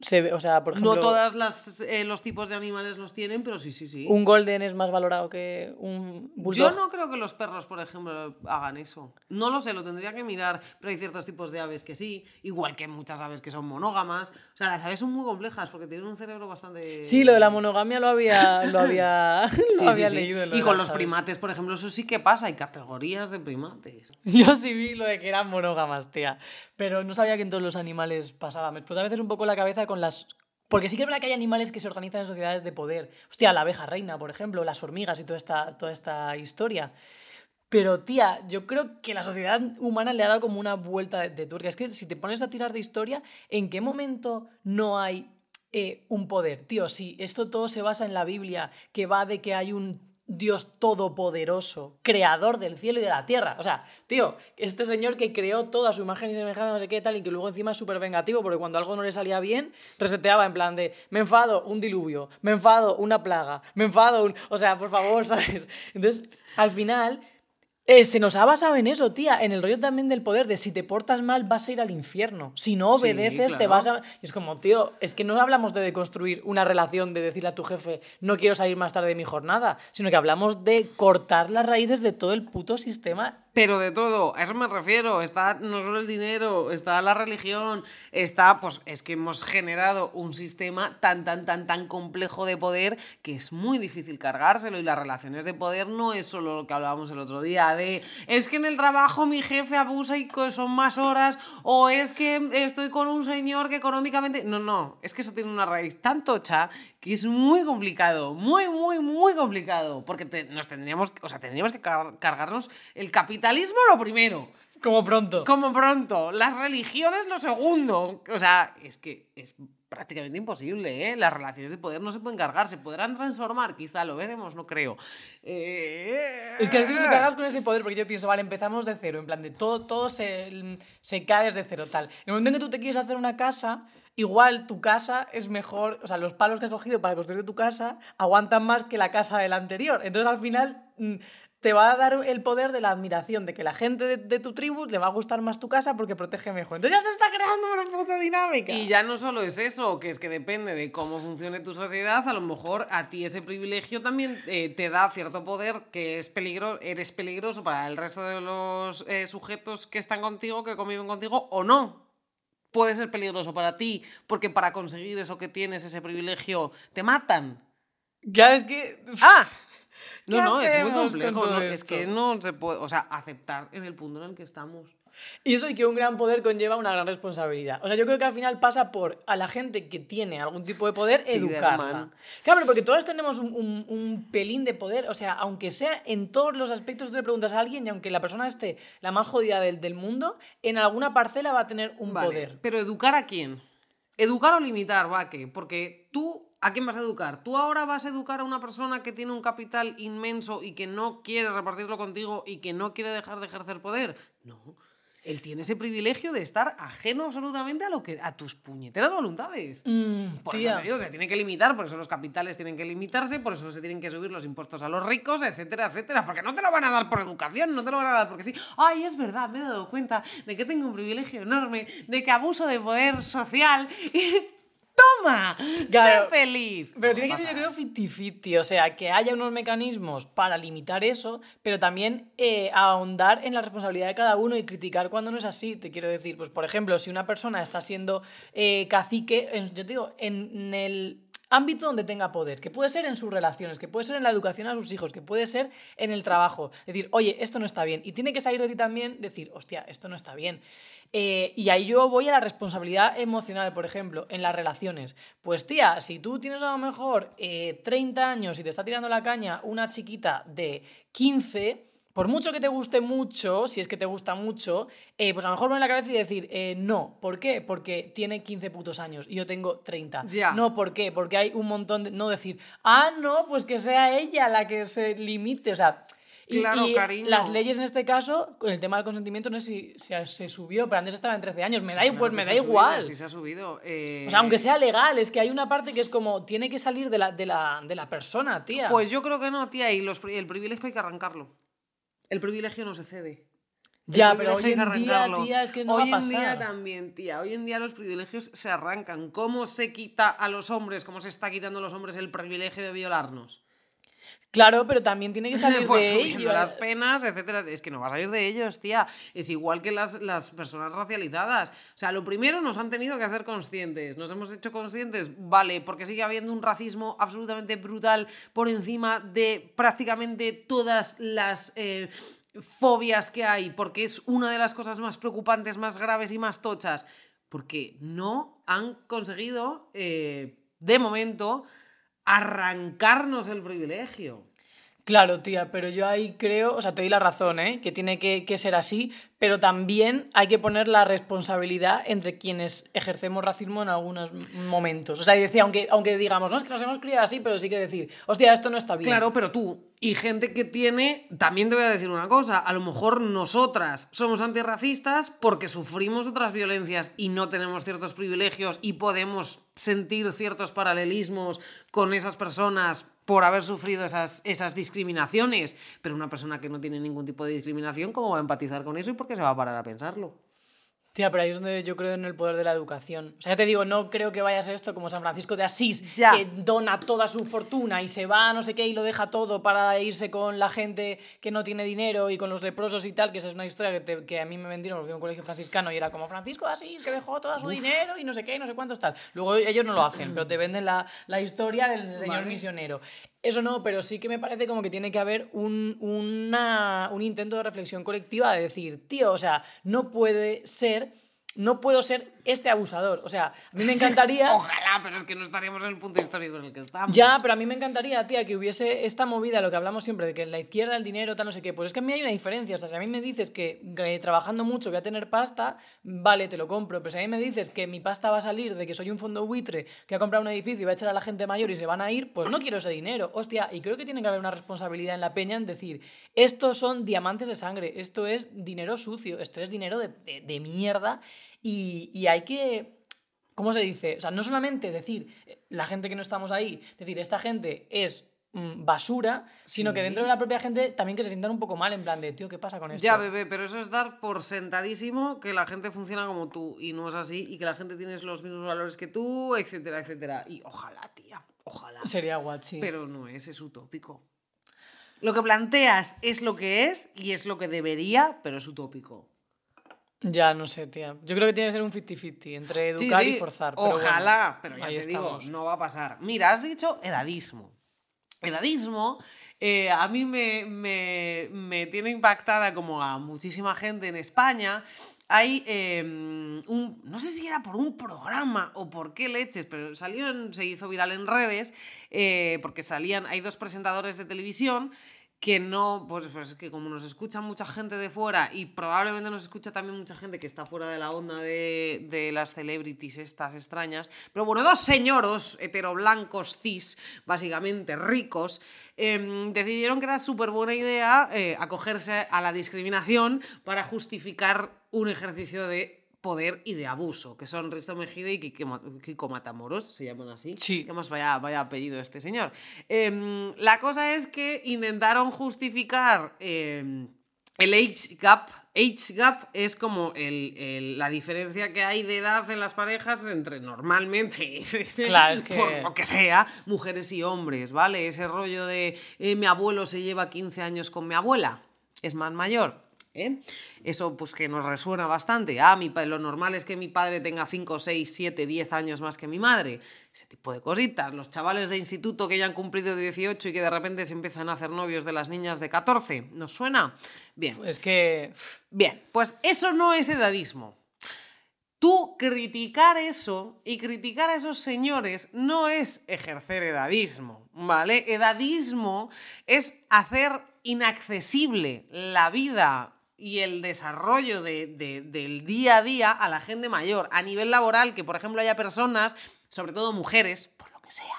se ve- o sea, por ejemplo, No todos los tipos de animales los tienen, pero sí, sí, sí. un golden es más valorado que un Yo bulldog. no creo que los perros, por ejemplo, hagan eso. No lo sé, lo tendría que mirar, pero hay ciertos tipos de aves que sí, igual que muchas aves que son monógamas. O sea, las aves son muy complejas porque tienen un cerebro bastante... Sí, lo de la monogamia lo había, lo había, Sí, lo sí, había sí. leído. lo Y con las los aves. primates, por ejemplo, eso sí que pasa, hay categorías de primates. Yo sí vi lo de que eran monógamas, tía. Pero no sabía que en todos los animales pasaba. Me explota a veces un poco la cabeza con las. Porque sí que es verdad que hay animales que se organizan en sociedades de poder. Hostia, la abeja reina, por ejemplo, las hormigas y toda esta, toda esta historia. Pero, tía, yo creo que la sociedad humana le ha dado como una vuelta de, de. Es que si te pones a tirar de historia, ¿en qué momento no hay eh, un poder? Tío, si esto todo se basa en la Biblia, que va de que hay un Dios todopoderoso, creador del cielo y de la tierra. O sea, tío, este señor que creó toda su imagen y semejanza, no sé qué tal, y que luego encima es súper vengativo, porque cuando algo no le salía bien, reseteaba en plan de, me enfado, un diluvio, me enfado, una plaga, me enfado, un... O sea, por favor, ¿sabes? Entonces, al final... eh, se nos ha basado en eso, tía, en el rollo también del poder, de si te portas mal vas a ir al infierno, si no Sí, obedeces te vas a... Y es como, tío, es que no hablamos de construir una relación, de decirle a tu jefe, no quiero salir más tarde de mi jornada, sino que hablamos de cortar las raíces de todo el puto sistema. Pero de todo, a eso me refiero. Está no solo el dinero, está la religión, está, pues es que hemos generado un sistema tan, tan, tan, tan complejo de poder que es muy difícil cargárselo. Y las relaciones de poder no es solo lo que hablábamos el otro día, de es que en el trabajo mi jefe abusa y son más horas, o es que estoy con un señor que económicamente. No, no, es que eso tiene una raíz tan tocha que es muy complicado, muy, muy, muy complicado. Porque te- nos tendríamos, o sea, tendríamos que car- cargarnos el capitalismo lo primero. Como pronto. Como pronto, las religiones lo segundo. O sea, es que es prácticamente imposible, ¿eh? Las relaciones de poder no se pueden cargar, se podrán transformar, quizá lo veremos, no creo. Eh, Es que a veces te cagas con ese poder porque yo pienso, vale, empezamos de cero, en plan de todo, todo se, se cae desde cero, tal. En el momento en que tú te quieres hacer una casa, igual tu casa es mejor, o sea, los palos que has cogido para construir tu casa aguantan más que la casa de la anterior. Entonces al final mm, te va a dar el poder de la admiración, de que la gente de, de tu tribu le va a gustar más tu casa porque protege mejor. Entonces ya se está creando una puta dinámica. Y ya no solo es eso, que es que depende de cómo funcione tu sociedad, a lo mejor a ti ese privilegio también eh, te da cierto poder que es peligro, eres peligroso para el resto de los eh, sujetos que están contigo, que conviven contigo, o no. Puede ser peligroso para ti, porque para conseguir eso que tienes, ese privilegio, te matan. Claro, es que... ¡Ah! ¿Qué No, no, es muy complejo. ¿no? Es que no se puede, o sea, aceptar en el punto en el que estamos. Y eso y que un gran poder conlleva una gran responsabilidad. O sea, yo creo que al final pasa por a la gente que tiene algún tipo de poder educarla. Claro, pero porque todos tenemos un, un- un pelín de poder. O sea, aunque sea en todos los aspectos, tú le preguntas a alguien y aunque la persona esté la más jodida del, del mundo, en alguna parcela va a tener un Vale, poder. Pero educar a quién? Educar o limitar, Vaque, porque tú ¿a quién vas a educar? ¿Tú ahora vas a educar a una persona que tiene un capital inmenso y que no quiere repartirlo contigo y que no quiere dejar de ejercer poder? No. Él tiene ese privilegio de estar ajeno absolutamente a lo que a tus puñeteras voluntades. Mm, Por tía. eso te digo, se tiene que limitar, por eso los capitales tienen que limitarse, por eso se tienen que subir los impuestos a los ricos, etcétera, etcétera. Porque no te lo van a dar por educación, no te lo van a dar porque sí. Ay, es verdad, me he dado cuenta de que tengo un privilegio enorme, de que abuso de poder social y. ¡Toma! Claro. ¡Sé feliz! Pero No tiene que ser, yo creo, 50-50. O sea, que haya unos mecanismos para limitar eso, pero también eh, ahondar en la responsabilidad de cada uno y criticar cuando no es así. Te quiero decir, pues, por ejemplo, si una persona está siendo eh, cacique, en- yo te digo, en el ámbito donde tenga poder, que puede ser en sus relaciones, que puede ser en la educación a sus hijos, que puede ser en el trabajo. Decir, oye, esto no está bien. Y tiene que salir de ti también decir, hostia, esto no está bien. Eh, y ahí yo voy a la responsabilidad emocional, por ejemplo, en las relaciones. Pues tía, si tú tienes a lo mejor eh, 30 años y te está tirando la caña una chiquita de 15, por mucho que te guste mucho, si es que te gusta mucho, eh, pues a lo mejor poner la cabeza y decir, eh, no, ¿por qué? Porque tiene 15 putos años y yo tengo 30. Ya. No, ¿por qué? Porque hay un montón de... No decir, ah, no, pues que sea ella la que se limite. O sea, Y, Claro, y cariño. las leyes en este caso, con el tema del consentimiento, no sé si se, se subió, pero antes estaba en 13 años. Me da, Sí, claro pues me da subido, igual. sí se ha subido. eh, O sea, aunque sea legal, es que hay una parte que es como, tiene que salir de la, de la, de la persona, tía. Pues yo creo que no, tía, y los, el privilegio hay que arrancarlo. El privilegio no se cede. El ya, pero hoy en día, tía, es que no Hoy va en día también, tía. Hoy en día los privilegios se arrancan. ¿Cómo se quita a los hombres, cómo se está quitando a los hombres el privilegio de violarnos? Claro, pero también tiene que salir pues de subiendo ello. las penas, etcétera. Es que no va a salir de ellos, tía. Es igual que las, las personas racializadas. O sea, lo primero nos han tenido que hacer conscientes. Nos hemos hecho conscientes, vale, porque sigue habiendo un racismo absolutamente brutal por encima de prácticamente todas las eh, fobias que hay, porque es una de las cosas más preocupantes, más graves y más tochas. Porque no han conseguido, eh, de momento, arrancarnos el privilegio. Claro, tía, pero yo ahí creo, o sea, te doy la razón, ¿eh? Que tiene que, que ser así, pero también hay que poner la responsabilidad entre quienes ejercemos racismo en algunos momentos. O sea, y decía, aunque, aunque digamos, no es que nos hemos criado así, pero sí que decir, hostia, esto no está bien. Claro, pero tú y gente que tiene, también te voy a decir una cosa, a lo mejor nosotras somos antirracistas porque sufrimos otras violencias y no tenemos ciertos privilegios y podemos sentir ciertos paralelismos con esas personas por haber sufrido esas, esas discriminaciones, pero una persona que no tiene ningún tipo de discriminación, ¿cómo va a empatizar con eso y por qué se va a parar a pensarlo? Tía, pero ahí es donde yo creo en el poder de la educación. O sea, ya te digo, no creo que vaya a ser esto como San Francisco de Asís, Ya. que dona toda su fortuna y se va no sé qué y lo deja todo para irse con la gente que no tiene dinero y con los leprosos y tal, que esa es una historia que, te- que a mí me vendieron porque a un colegio franciscano y era como Francisco de Asís, que dejó todo su dinero y no sé qué y no sé cuántos tal. Luego ellos no lo hacen, pero te venden la, la historia del señor Vale. misionero. Eso no, pero sí que me parece como que tiene que haber un, una- un intento de reflexión colectiva de decir, tío, o sea, no puede ser, no puedo ser este abusador. O sea, a mí me encantaría... Ojalá, pero es que no estaríamos en el punto histórico en el que estamos. Ya, pero a mí me encantaría, tía, que hubiese esta movida, lo que hablamos siempre, de que en la izquierda el dinero, tal, no sé qué. Pues es que a mí hay una diferencia. O sea, si a mí me dices que, que trabajando mucho voy a tener pasta, vale, te lo compro. Pero si a mí me dices que mi pasta va a salir de que soy un fondo buitre que ha comprado un edificio y va a echar a la gente mayor y se van a ir, pues no quiero ese dinero. Hostia, y creo que tiene que haber una responsabilidad en la peña en decir, estos son diamantes de sangre, esto es dinero sucio, esto es dinero de, de- de mierda y, y hay que ¿Cómo se dice? O sea, no solamente decir eh, la gente que no estamos ahí, decir esta gente es mm, basura, sino que dentro de la propia gente también que se sientan un poco mal, en plan de, tío, ¿qué pasa con esto? Ya, bebé, pero eso es dar por sentadísimo que la gente funciona como tú y no es así y que la gente tiene los mismos valores que tú, etcétera, etcétera. Y ojalá, tía, ojalá. Sería guachi. Pero no es, es utópico. Lo que planteas es lo que es y es lo que debería, pero es utópico. Ya, no sé, tía. Yo creo que tiene que ser un 50-50 entre educar sí, y forzar. pero Ojalá, bueno, pero ya te digo, no va a pasar. Mira, has dicho edadismo. Edadismo eh, a mí me, me- me tiene impactada como a muchísima gente en España. Hay eh, un, no sé si era por un programa o por qué leches, pero salió en- se hizo viral en redes eh, porque salían, hay dos presentadores de televisión que no, pues, pues que como nos escucha mucha gente de fuera y probablemente nos escucha también mucha gente que está fuera de la onda de, de las celebrities estas extrañas, pero bueno, dos señoros heteroblancos, cis, básicamente ricos, em, decidieron que era súper buena idea eh, acogerse a la discriminación para justificar un ejercicio de poder y de abuso, que son Risto Mejide y Kiko Matamoros, se llaman así. Sí. Que más vaya, vaya apellido este señor. Em, la cosa es que intentaron justificar em, el age gap. Age gap es como el- el- la diferencia que hay de edad en las parejas entre normalmente, Claro, es que- por lo que sea, mujeres y hombres, ¿vale? Ese rollo de eh, mi abuelo se lleva 15 años con mi abuela, es más mayor. ¿Eh? Eso pues que nos resuena bastante. Ah, mi lo normal es que mi padre tenga 5, 6, 7, 10 años más que mi madre. Ese tipo de cositas. Los chavales de instituto que ya han cumplido 18 y que de repente se empiezan a hacer novios de las niñas de 14. ¿Nos suena? Bien. Es que... Bien, pues eso no es edadismo. Tú criticar eso y criticar a esos señores no es ejercer edadismo, ¿vale? Edadismo es hacer inaccesible la vida y el desarrollo de- de- del día a día a la gente mayor. A nivel laboral, que por ejemplo haya personas, sobre todo mujeres, sea,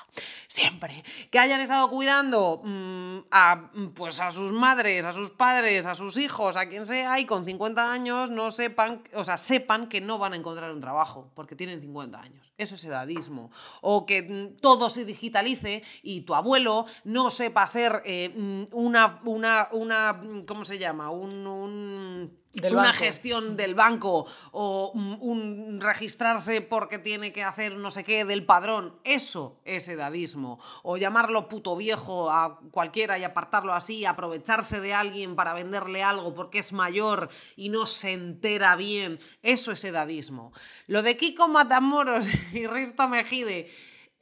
siempre, que hayan estado cuidando mm, a, pues a sus madres, a sus padres, a sus hijos, a quien sea, y con 50 años no sepan, o sea, sepan que no van a encontrar un trabajo porque tienen 50 años. Eso es edadismo. O que mm, todo se digitalice y tu abuelo no sepa hacer eh, mm, una, una, una, ¿cómo se llama? un, una banco. gestión del banco o un, un registrarse porque tiene que hacer no sé qué del padrón, eso es edadismo. O llamarlo puto viejo a cualquiera y apartarlo así, aprovecharse de alguien para venderle algo porque es mayor y no se entera bien, eso es edadismo. Lo de Kiko Matamoros y Risto Mejide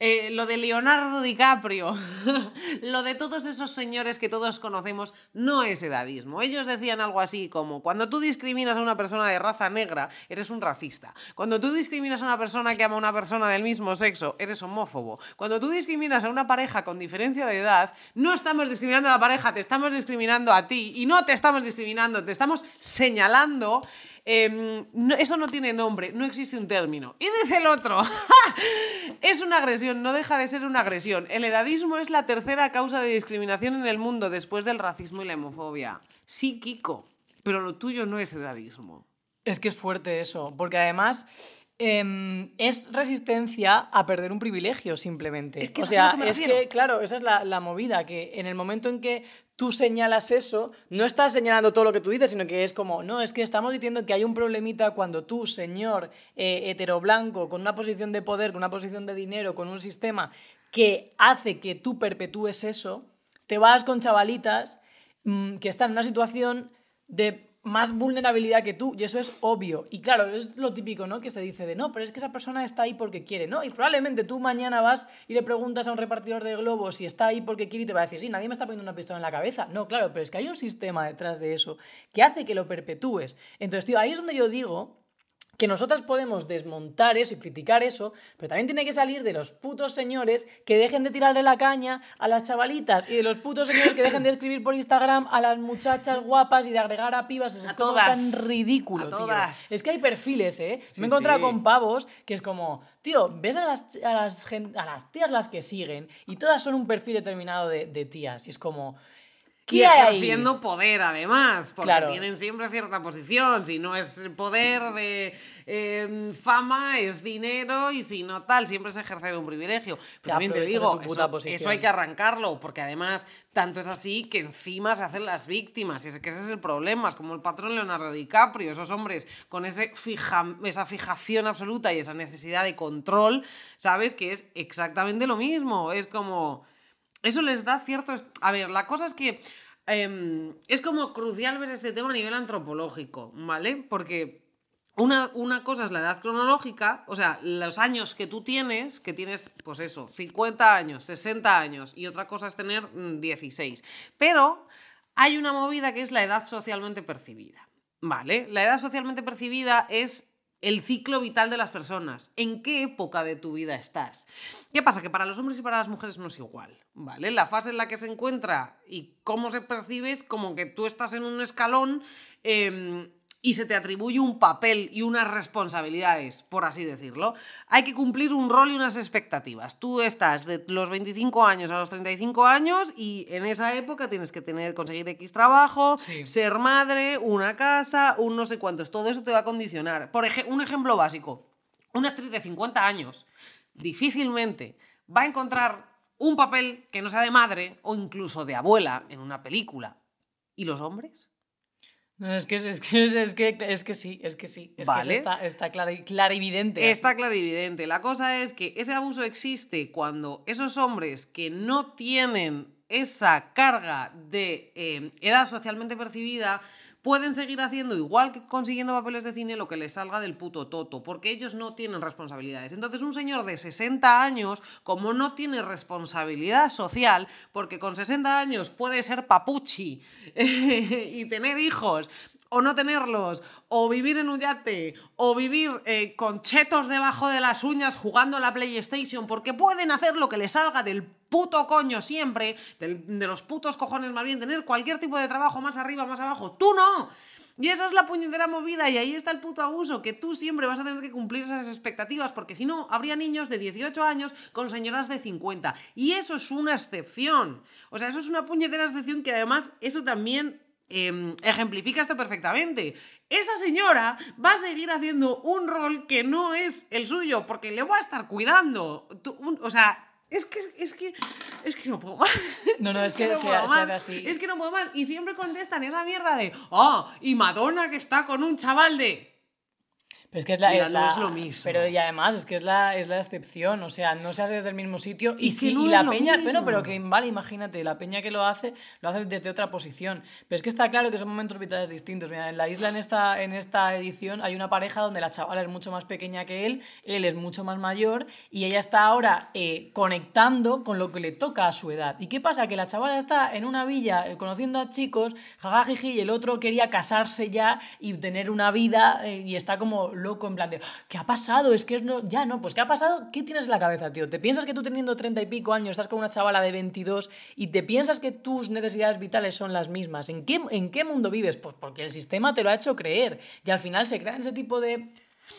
eh, lo de Leonardo DiCaprio, lo de todos esos señores que todos conocemos, no es edadismo. Ellos decían algo así como, cuando tú discriminas a una persona de raza negra, eres un racista. Cuando tú discriminas a una persona que ama a una persona del mismo sexo, eres homófobo. Cuando tú discriminas a una pareja con diferencia de edad, no estamos discriminando a la pareja, te estamos discriminando a ti. Y no te estamos discriminando, te estamos señalando Em, no- eso no tiene nombre, no existe un término. Y dice el otro, es una agresión, no deja de ser una agresión. El edadismo es la tercera causa de discriminación en el mundo después del racismo y la homofobia. Sí, Kiko, pero lo tuyo no es edadismo. Es que es fuerte eso, porque además em, es resistencia a perder un privilegio simplemente. Es que o es que me es refiero. que, claro, esa es la, la movida, que en el momento en que tú señalas eso, no estás señalando todo lo que tú dices, sino que es como, no, es que estamos diciendo que hay un problemita cuando tú, señor eh, heteroblanco, con una posición de poder, con una posición de dinero, con un sistema que hace que tú perpetúes eso, te vas con chavalitas mm, que están en una situación de más vulnerabilidad que tú, y eso es obvio. Y claro, es lo típico, ¿no? Que se dice de, no, pero es que esa persona está ahí porque quiere, ¿no? Y probablemente tú mañana vas y le preguntas a un repartidor de globos si está ahí porque quiere y te va a decir, sí, nadie me está poniendo una pistola en la cabeza. No, claro, pero es que hay un sistema detrás de eso que hace que lo perpetúes. Entonces, tío, ahí es donde yo digo que nosotras podemos desmontar eso y criticar eso, pero también tiene que salir de los putos señores que dejen de tirarle la caña a las chavalitas y de los putos señores que dejen de escribir por Instagram a las muchachas guapas y de agregar a pibas. Es A como todas. tan ridículo, A tío. todas. Es que hay perfiles, ¿eh? Sí, Me he encontrado sí. con pavos que es como, tío, ves a las, a las, a las tías las que siguen y todas son un perfil determinado de, de tías. Y es como, Y ejerciendo poder, además, porque Claro. tienen siempre cierta posición. Si no es poder de eh, fama, es dinero, y si no tal, siempre es ejercer un privilegio. Pero también te digo, eso, hay que arrancarlo, porque además tanto es así que encima se hacen las víctimas, y es que ese es el problema. Es como el patrón Leonardo DiCaprio, esos hombres con ese fija, esa fijación absoluta y esa necesidad de control, ¿sabes? Que es exactamente lo mismo. Es como eso les da cierto... es- A ver, la cosa es que em, es como crucial ver este tema a nivel antropológico, ¿vale? Porque una, una cosa es la edad cronológica, o sea, los años que tú tienes, que tienes, pues eso, 50 años, 60 años, y otra cosa es tener mm, 16. Pero hay una movida que es la edad socialmente percibida, ¿vale? La edad socialmente percibida es el ciclo vital de las personas. ¿En qué época de tu vida estás? ¿Qué pasa? Que para los hombres y para las mujeres no es igual, ¿vale? La fase en la que se encuentra y cómo se percibe es como que tú estás en un escalón em, y se te atribuye un papel y unas responsabilidades, por así decirlo. Hay que cumplir un rol y unas expectativas. Tú estás de los 25 años a los 35 años y en esa época tienes que tener, conseguir X trabajo, Sí. ser madre, una casa, un no sé cuántos. Todo eso te va a condicionar. Por ejemplo, un ejemplo básico. Una actriz de 50 años difícilmente va a encontrar un papel que no sea de madre o incluso de abuela en una película. ¿Y los hombres? No, es que, es, que, es, que, es que sí, es que sí. Es que Vale. eso está, está clara, clarividente. Está clarividente. La cosa es que ese abuso existe cuando esos hombres que no tienen esa carga de eh, edad socialmente percibida pueden seguir haciendo igual que consiguiendo papeles de cine lo que les salga del puto toto, porque ellos no tienen responsabilidades. Entonces un señor de 60 años, como no tiene responsabilidad social, porque con 60 años puede ser papuchi y tener hijos, o no tenerlos, o vivir en un yate, o vivir eh, con chetos debajo de las uñas jugando a la PlayStation, porque pueden hacer lo que les salga del puto coño siempre, del- de los putos cojones más bien, tener cualquier tipo de trabajo más arriba, más abajo. Tú no. Y esa es la puñetera movida y ahí está el puto abuso, que tú siempre vas a tener que cumplir esas expectativas, porque si no, habría niños de 18 años con señoras de 50. Y eso es una excepción. O sea, eso es una puñetera excepción que además eso también eh, ejemplifica esto perfectamente. Esa señora va a seguir haciendo un rol que no es el suyo, porque le va a estar cuidando. Tú- un- o sea, es que, es que, es que no puedo más. No, no, es que no se- puedo se más. hace así. Es que no puedo más. Y siempre contestan esa mierda de, ah, y Madonna que está con un chaval de... Pero es que es la, Mira, es no la- es lo mismo. Pero y además es que es la, es la excepción, o sea, no se hace desde el mismo sitio y, Y que sí, no y es la peña, pero, pero que vale, imagínate, la peña que lo hace, lo hace desde otra posición. Pero es que está claro que son momentos vitales distintos. Mira, en la isla en esta, en esta edición hay una pareja donde la chavala es mucho más pequeña que él, él es mucho más mayor y ella está ahora eh, conectando con lo que le toca a su edad. ¿Y qué pasa? Que la chavala está en una villa eh, conociendo a chicos, jajajiji, y el otro quería casarse ya y tener una vida eh, y está como loco en plan de ¿qué ha pasado? Es que no, ya no, pues ¿qué ha pasado? ¿Qué tienes en la cabeza, tío? ¿Te piensas que tú teniendo treinta y pico años estás con una chavala de 22 y te piensas que tus necesidades vitales son las mismas? ¿En qué, en qué mundo vives? Pues porque el sistema te lo ha hecho creer y al final se crean ese tipo de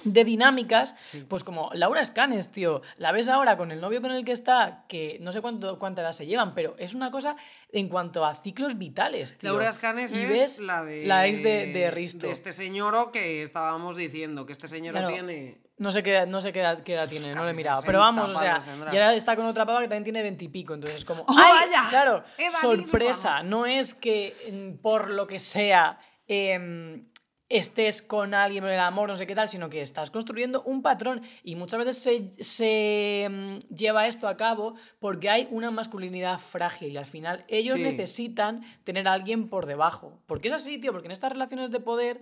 de dinámicas, pues como Laura Escanes, tío, la ves ahora con el novio con el que está, que no sé cuánto, cuánta edad se llevan, pero es una cosa en cuanto a ciclos vitales, tío. Laura Escanes Y es la de... La ex de, de Risto. De este señor que estábamos diciendo, que este señor Claro, tiene... No sé qué, no sé qué edad, qué edad tiene, no lo he mirado. 60 Pero vamos, o sea, y ahora está con otra pava que también tiene veintipico. Entonces, como. ¡Oh, ¡Ay! vaya! Claro, sorpresa. No es que mm, por lo que sea em, estés con alguien por el amor, no sé qué tal, sino que estás construyendo un patrón. Y muchas veces se, se mm, lleva esto a cabo porque hay una masculinidad frágil y al final ellos Sí. necesitan tener a alguien por debajo. Porque es así, tío, porque en estas relaciones de poder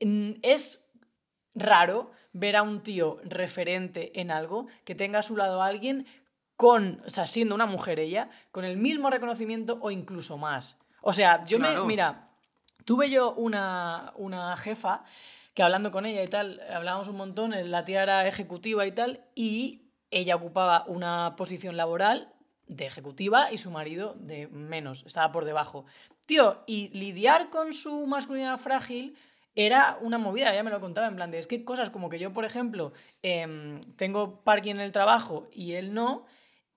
mm, es raro ver a un tío referente en algo que tenga a su lado a alguien con, o sea, siendo una mujer ella, con el mismo reconocimiento o incluso más. O sea, yo Claro. me, mira, tuve yo una, una jefa que hablando con ella y tal, hablábamos un montón, la tía era ejecutiva y tal, y ella ocupaba una posición laboral de ejecutiva y su marido de menos, estaba por debajo. Tío, y lidiar con su masculinidad frágil era una movida, ella me lo contaba en plan de, es que cosas como que yo, por ejemplo, em, tengo parking en el trabajo y él no,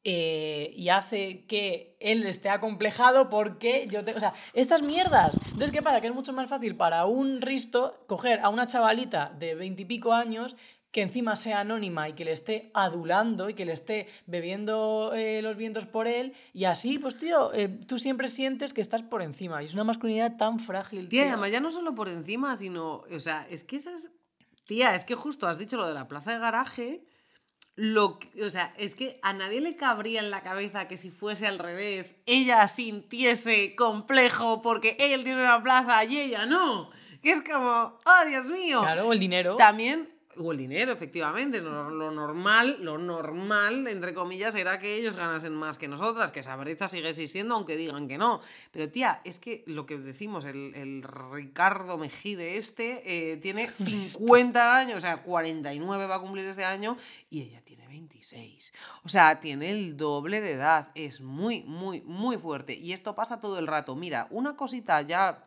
eh, y hace que él esté acomplejado porque yo tengo... O sea, estas mierdas. Entonces, ¿qué pasa? Que es mucho más fácil para un risto coger a una chavalita de veintipico años que encima sea anónima y que le esté adulando y que le esté bebiendo eh, los vientos por él y así, pues tío, eh, tú siempre sientes que estás por encima y es una masculinidad tan frágil. Tía, tío. además ya no solo por encima, sino... O sea, es que esas... Tía, es que justo has dicho lo de la plaza de garaje... Lo que- o sea, es que a nadie le cabría en la cabeza que si fuese al revés, ella sintiese complejo porque él tiene una plaza y ella no. Que es como, oh Dios mío. Claro, el dinero. También, o el dinero, efectivamente. Lo, lo normal, lo normal, entre comillas, era que ellos ganasen más que nosotras, que esa brecha sigue existiendo, aunque digan que no. Pero tía, es que lo que decimos, el, el Ricardo Mejide este eh, tiene 50 años, o sea, 49 va a cumplir este año, y ella tiene 26. O sea, tiene el doble de edad. Es muy, muy, muy fuerte. Y esto pasa todo el rato. Mira, una cosita ya.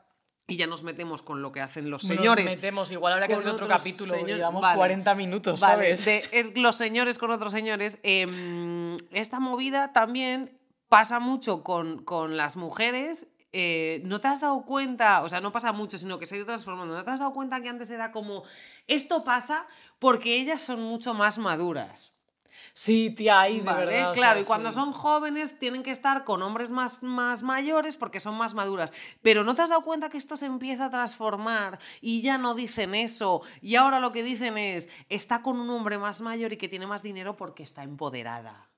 Y ya nos metemos con lo que hacen los Nos señores. metemos, igual habrá que hacer otro capítulo, señor- llevamos Vale. 40 minutos, Vale, ¿sabes? de- es- los señores con otros señores. em, esta movida también pasa mucho con, con las mujeres. eh, ¿No te has dado cuenta? O sea, no pasa mucho, sino que se ha ido transformando. ¿No te has dado cuenta que antes era como, esto pasa porque ellas son mucho más maduras? Sí, tía, ahí de Vale, verdad. o claro, sea, y cuando sí. son jóvenes tienen que estar con hombres más, más mayores porque son más maduras. Pero ¿no te has dado cuenta que esto se empieza a transformar y ya no dicen eso? Y ahora lo que dicen es, está con un hombre más mayor y que tiene más dinero porque está empoderada.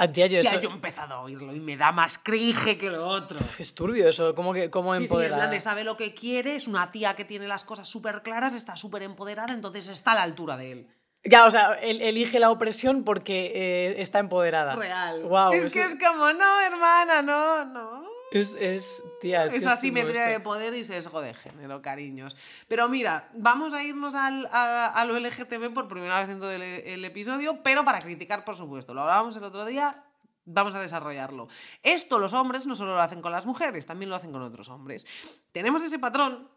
Ah, tía, yo eso... yo he empezado a oírlo y me da más cringe que lo otro. Uf, Es turbio eso, ¿cómo, que, cómo Sí, sí, en empoderada? plan de sabe lo que quiere, es una tía que tiene las cosas súper claras, está súper empoderada, entonces está a la altura de él. Ya, o sea, él elige la opresión porque eh, está empoderada. Real. Wow, es que es como, no, hermana, no, no. Es, es, tía, es, que es como asimetría de poder y sesgo de género, cariños. Pero mira, vamos a irnos al, a, a lo LGTB por primera vez en todo el, el episodio, pero para criticar, por supuesto. Lo hablábamos el otro día, vamos a desarrollarlo. Esto los hombres no solo lo hacen con las mujeres, también lo hacen con otros hombres. Tenemos ese patrón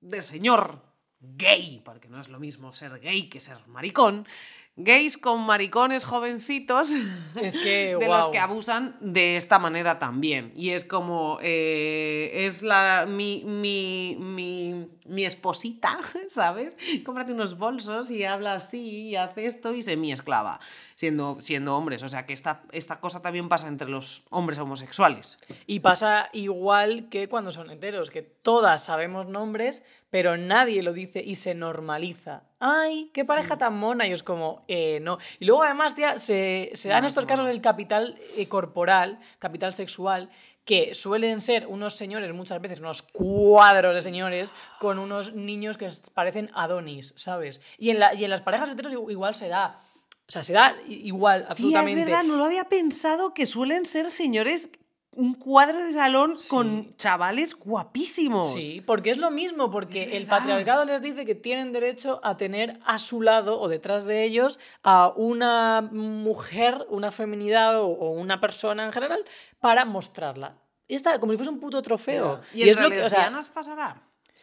de señor gay, porque no es lo mismo ser gay que ser maricón. Gays con maricones jovencitos Es que, de los que abusan de esta manera también. Y es como, eh, es la, mi, mi, mi, mi esposita, ¿sabes? Cómprate unos bolsos y habla así y hace esto y se mi esclava, siendo, siendo hombres. O sea que esta, esta cosa también pasa entre los hombres homosexuales. Y pasa igual que cuando son heteros, que todas sabemos nombres, pero nadie lo dice y se normaliza. ¡Ay, qué pareja tan mona! Y es como, eh, no. Y luego además, tía, se, se da en No, estos no. casos el capital eh, corporal, capital sexual, que suelen ser unos señores, muchas veces unos cuadros de señores, con unos niños que parecen Adonis, ¿sabes? Y en, la, y en las parejas heteros igu- igual se da. O sea, se da igual, absolutamente. no lo había pensado que suelen ser señores, un cuadro de salón con chavales guapísimos. Sí, porque es lo mismo, porque el patriarcado les dice que tienen derecho a tener a su lado o detrás de ellos a una mujer, una feminidad o, o una persona en general para mostrarla. Y está como si fuese un puto trofeo. ¿Y, es entre lo que, o sea, lesbianas pasará?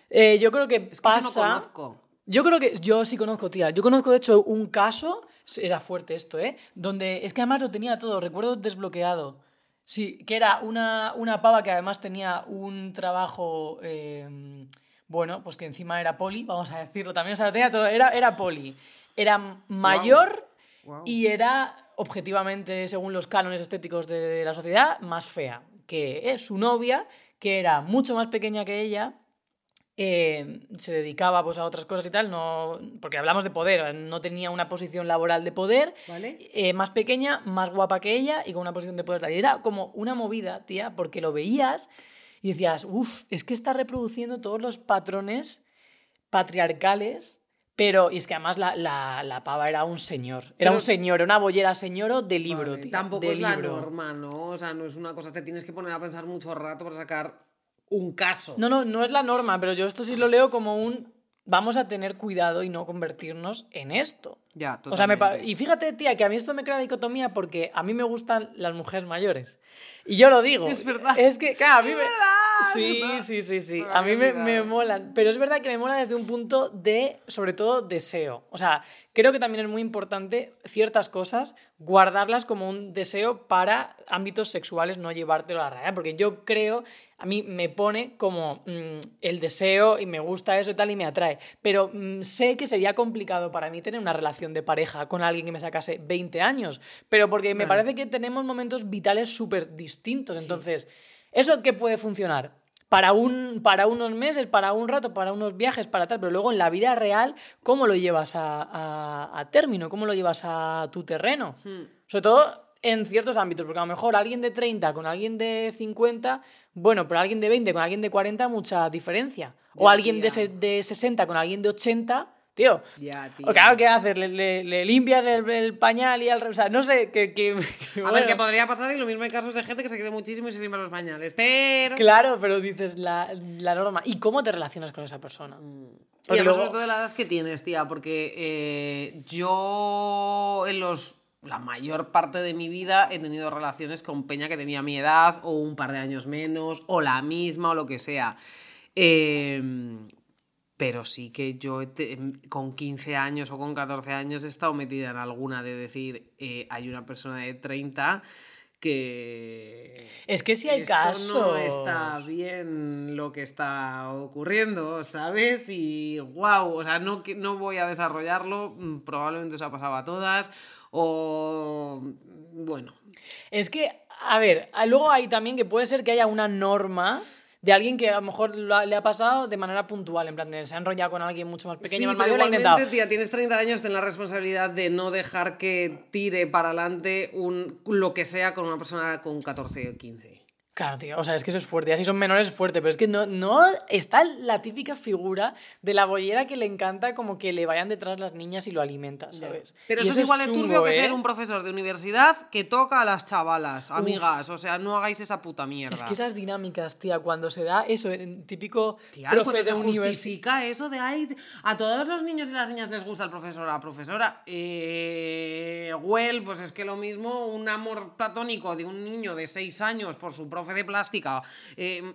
eh, yo creo que Es que pasa. yo no conozco. Yo creo que yo sí conozco, tía. Yo conozco, de hecho, un caso, era fuerte esto, ¿eh? Donde es que además lo tenía todo, recuerdo desbloqueado. Sí, que era una, una pava que además tenía un trabajo, eh, bueno, pues que encima era poli, vamos a decirlo también, o sea, tenía todo, era, era poli. Era mayor y era, objetivamente, según los cánones estéticos de la sociedad, más fea que es su novia, que era mucho más pequeña que ella, eh, se dedicaba pues, a otras cosas y tal, no, porque hablamos de poder, no tenía una posición laboral de poder, Vale. eh, más pequeña, más guapa que ella y con una posición de poder. Y era como una movida, tía, porque lo veías y decías, uff, es que está reproduciendo todos los patrones patriarcales. Pero, y es que además la, la, la pava era un señor. Era Pero- un señor, era una bollera señoro de libro, Vale, tía, Tampoco de es la libro. norma, ¿no? O sea, no es una cosa, te tienes que poner a pensar mucho rato para sacar un caso. No, no, no es la norma, pero yo esto sí lo leo como un vamos a tener cuidado y no convertirnos en esto. Ya, O sea, me pa- totalmente. y fíjate, tía, que a mí esto me crea dicotomía porque a mí me gustan las mujeres mayores. Y yo lo digo. Es verdad. Es que, claro, a mí Es me... verdad, Sí, sí, sí, sí. A mí me, me molan. Pero es verdad que me mola desde un punto de, sobre todo, deseo. O sea, creo que también es muy importante ciertas cosas guardarlas como un deseo para ámbitos sexuales, no llevártelo a la realidad. Porque yo creo, a mí me pone como mm, el deseo y me gusta eso y tal y me atrae. Pero mm, sé que sería complicado para mí tener una relación de pareja con alguien que me sacase 20 años. Pero porque me parece que tenemos momentos vitales súper distintos. Entonces, ¿eso qué puede funcionar? Para, un, para unos meses, para un rato, para unos viajes, para tal, pero luego en la vida real, ¿cómo lo llevas a, a- a término? ¿Cómo lo llevas a tu terreno? Hmm. Sobre todo en ciertos ámbitos, porque a lo mejor alguien de 30 con alguien de 50, bueno, pero alguien de 20 con alguien de 40, mucha diferencia. O alguien de, de 60 con alguien de 80, tío. Ya, tío. O claro, ¿qué haces? ¿Le, le- le limpias el, el pañal y al... O sea, no sé, que... que- A ver, que podría pasar y lo mismo hay casos de gente que se quiere muchísimo y se limpia los pañales, pero... Claro, pero dices la, la norma. ¿Y cómo te relacionas con esa persona? Mm. Y luego- sobre todo de la edad que tienes, tía, porque eh, yo en los la mayor parte de mi vida he tenido relaciones con Peña que tenía mi edad o un par de años menos o la misma o lo que sea. Eh, pero sí que yo te- con 15 años o con 14 años he estado metida en alguna de decir, eh, hay una persona de 30 que... Es que si hay esto casos. No está bien lo que está ocurriendo, ¿sabes? Y wow, o sea, no, que- no voy a desarrollarlo, mm, probablemente se ha pasado a todas, o bueno, Es que, a ver, luego hay también que puede ser que haya una norma de alguien que a lo mejor lo ha- le ha pasado de manera puntual, en plan, de se ha enrollado con alguien mucho más pequeño, sí, más mayor, igualmente, tía, tienes 30 años, ten la responsabilidad de no dejar que tire para adelante un, lo que sea con una persona con 14 o 15. Claro, tío, o sea, es que eso es fuerte. Así son menores es fuerte, pero es que no, no está la típica figura de la bollera que le encanta como que le vayan detrás las niñas y lo alimenta, ¿sabes? Pero eso es igual de turbio que ¿eh? ser un profesor de universidad que toca a las chavalas, amigas. O sea, no hagáis esa puta mierda. Es que esas dinámicas, tía, cuando se da eso, en típico Tía, profe de justifica eso de ay, a todos los niños y las niñas les gusta el profesor o la profesora. Eh, well, pues es que lo mismo un amor platónico de un niño de 6 años por su profe de plástica, eh,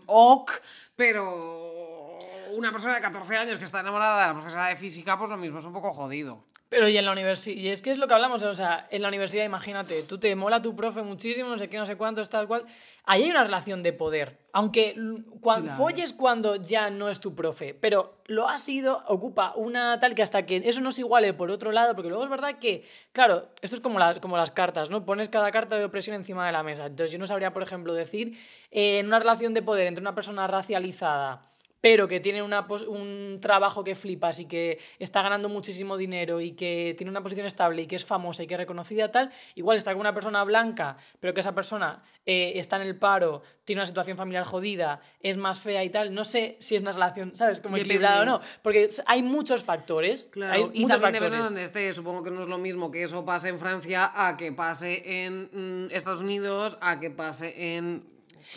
pero una persona de 14 años que está enamorada de la profesora de física, pues lo mismo es un poco jodido. Pero y en la universidad, y es que es lo que hablamos, o sea, en la universidad, imagínate, tú te mola tu profe muchísimo, no sé qué, no sé cuánto, tal cual. Ahí hay una relación de poder. Aunque cuando claro. folles cuando ya no es tu profe, pero lo ha sido, ocupa una tal que hasta que eso no se iguale por otro lado, porque luego es verdad que, claro, esto es como las, como las cartas, ¿no? Pones cada carta de opresión encima de la mesa. Entonces yo no sabría, por ejemplo, decir eh, en una relación de poder entre una persona racializada pero que tiene una un trabajo que flipas y que está ganando muchísimo dinero y que tiene una posición estable y que es famosa y que es reconocida tal, igual está con una persona blanca, pero que esa persona eh, está en el paro, tiene una situación familiar jodida, es más fea y tal, no sé si es una relación, ¿sabes? Como equilibrada o no, porque hay muchos factores, Claro, hay y muchos también depende de factores. donde esté. Supongo que no es lo mismo que eso pase en Francia a que pase en mm, Estados Unidos, a que pase en.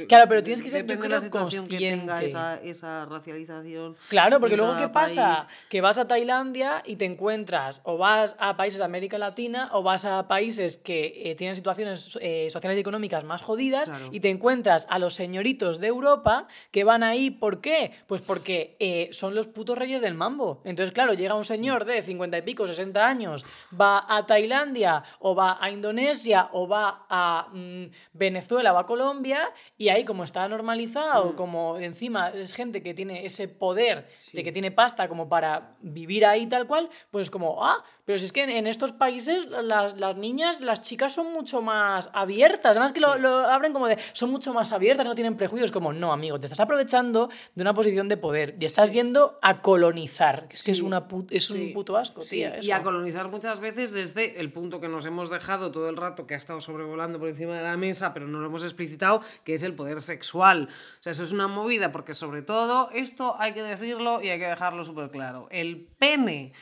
Claro, pero tienes que ser, yo Depende de creo, la situación que tenga consciente. esa, esa racialización. Claro, porque luego, ¿qué pasa? país. Que vas a Tailandia y te encuentras, o vas a países de América Latina, o vas a países que eh, tienen situaciones eh, sociales y económicas más jodidas, Claro. y te encuentras a los señoritos de Europa que van ahí, ¿por qué? Pues porque eh, son los putos reyes del mambo. Entonces, claro, llega un señor de 50 y pico, 60 años, va a Tailandia, o va a Indonesia, o va a mm, Venezuela o a Colombia, y ahí, como está normalizado, como encima es gente que tiene ese poder de que tiene pasta como para vivir ahí tal cual, pues como, ah, pero si es que en, en estos países las, las niñas, las chicas son mucho más abiertas, además que lo, lo abren como de, son mucho más abiertas, no tienen prejuicios, como, no, amigo, te estás aprovechando de una posición de poder y estás yendo a colonizar, es que es, una put- es un puto asco, sí, tía, Y a colonizar muchas veces desde el punto que nos hemos dejado todo el rato, que ha estado sobrevolando por encima de la mesa, pero no lo hemos explicitado, que es el poder sexual. O sea, eso es una movida, porque sobre todo esto hay que decirlo y hay que dejarlo súper claro. El pene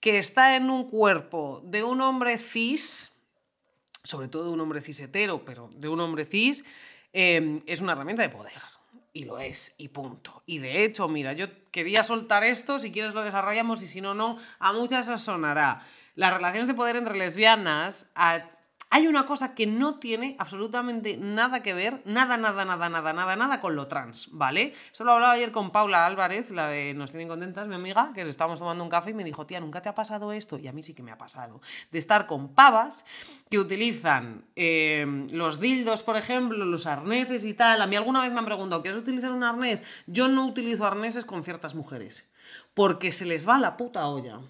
que está en un cuerpo de un hombre cis, sobre todo de un hombre cis hetero, pero de un hombre cis, eh, es una herramienta de poder. Y lo es, y punto. Y de hecho, mira, yo quería soltar esto, si quieres lo desarrollamos y si no, no, a muchas os sonará. Las relaciones de poder entre lesbianas, hay una cosa que no tiene absolutamente nada que ver, nada, nada, nada, nada, nada, nada con lo trans, ¿vale? Esto lo hablaba ayer con Paula Álvarez, la de Nos tienen contentas, mi amiga, que estábamos tomando un café y me dijo, tía, ¿nunca te ha pasado esto? Y a mí sí que me ha pasado. De estar con pavas que utilizan eh, los dildos, por ejemplo, los arneses y tal. A mí alguna vez me han preguntado, ¿quieres utilizar un arnés? Yo no utilizo arneses con ciertas mujeres, porque se les va la puta olla.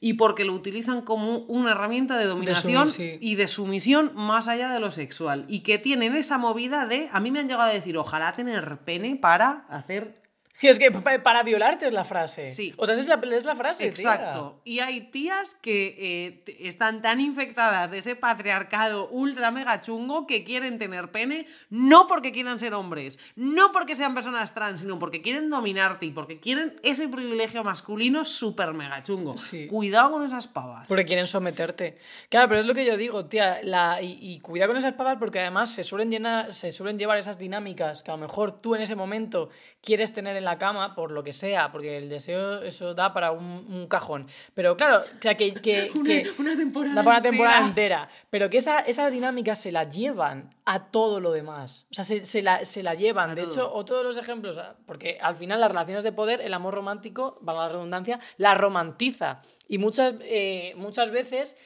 Y porque lo utilizan como una herramienta de dominación sí. y de sumisión más allá de lo sexual. Y que tienen esa movida de. A mí me han llegado a decir, ojalá tener pene para hacer Y es que pa- para violarte es la frase. Sí. O sea, es la, es la frase. tía. Exacto. Y hay tías que eh, están tan infectadas de ese patriarcado ultra mega chungo que quieren tener pene, no porque quieran ser hombres, no porque sean personas trans, sino porque quieren dominarte y porque quieren ese privilegio masculino súper mega chungo. Sí. Cuidado con esas pavas. Porque quieren someterte. Claro, pero es lo que yo digo, tía. La, y, y cuida con esas pavas porque además se suelen, llenar, se suelen llevar esas dinámicas que a lo mejor tú en ese momento quieres tener en la cama, por lo que sea, porque el deseo eso da para un, un cajón. Pero claro, o sea, que. que, Una- que- una temporada da para una temporada entera. entera. Pero que esa, esa dinámica se la llevan a todo lo demás. O sea, se, se la, se la llevan. A de todo. hecho, o todos los ejemplos, ah, porque al final las relaciones de poder, el amor romántico, valga la redundancia, la romantiza. Y muchas, eh, muchas veces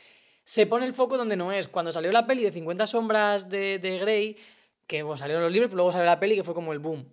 se pone el foco donde no es. Cuando salió la peli de 50 sombras de, de Grey, que bueno, salieron los libros, pero luego salió la peli que fue como el boom.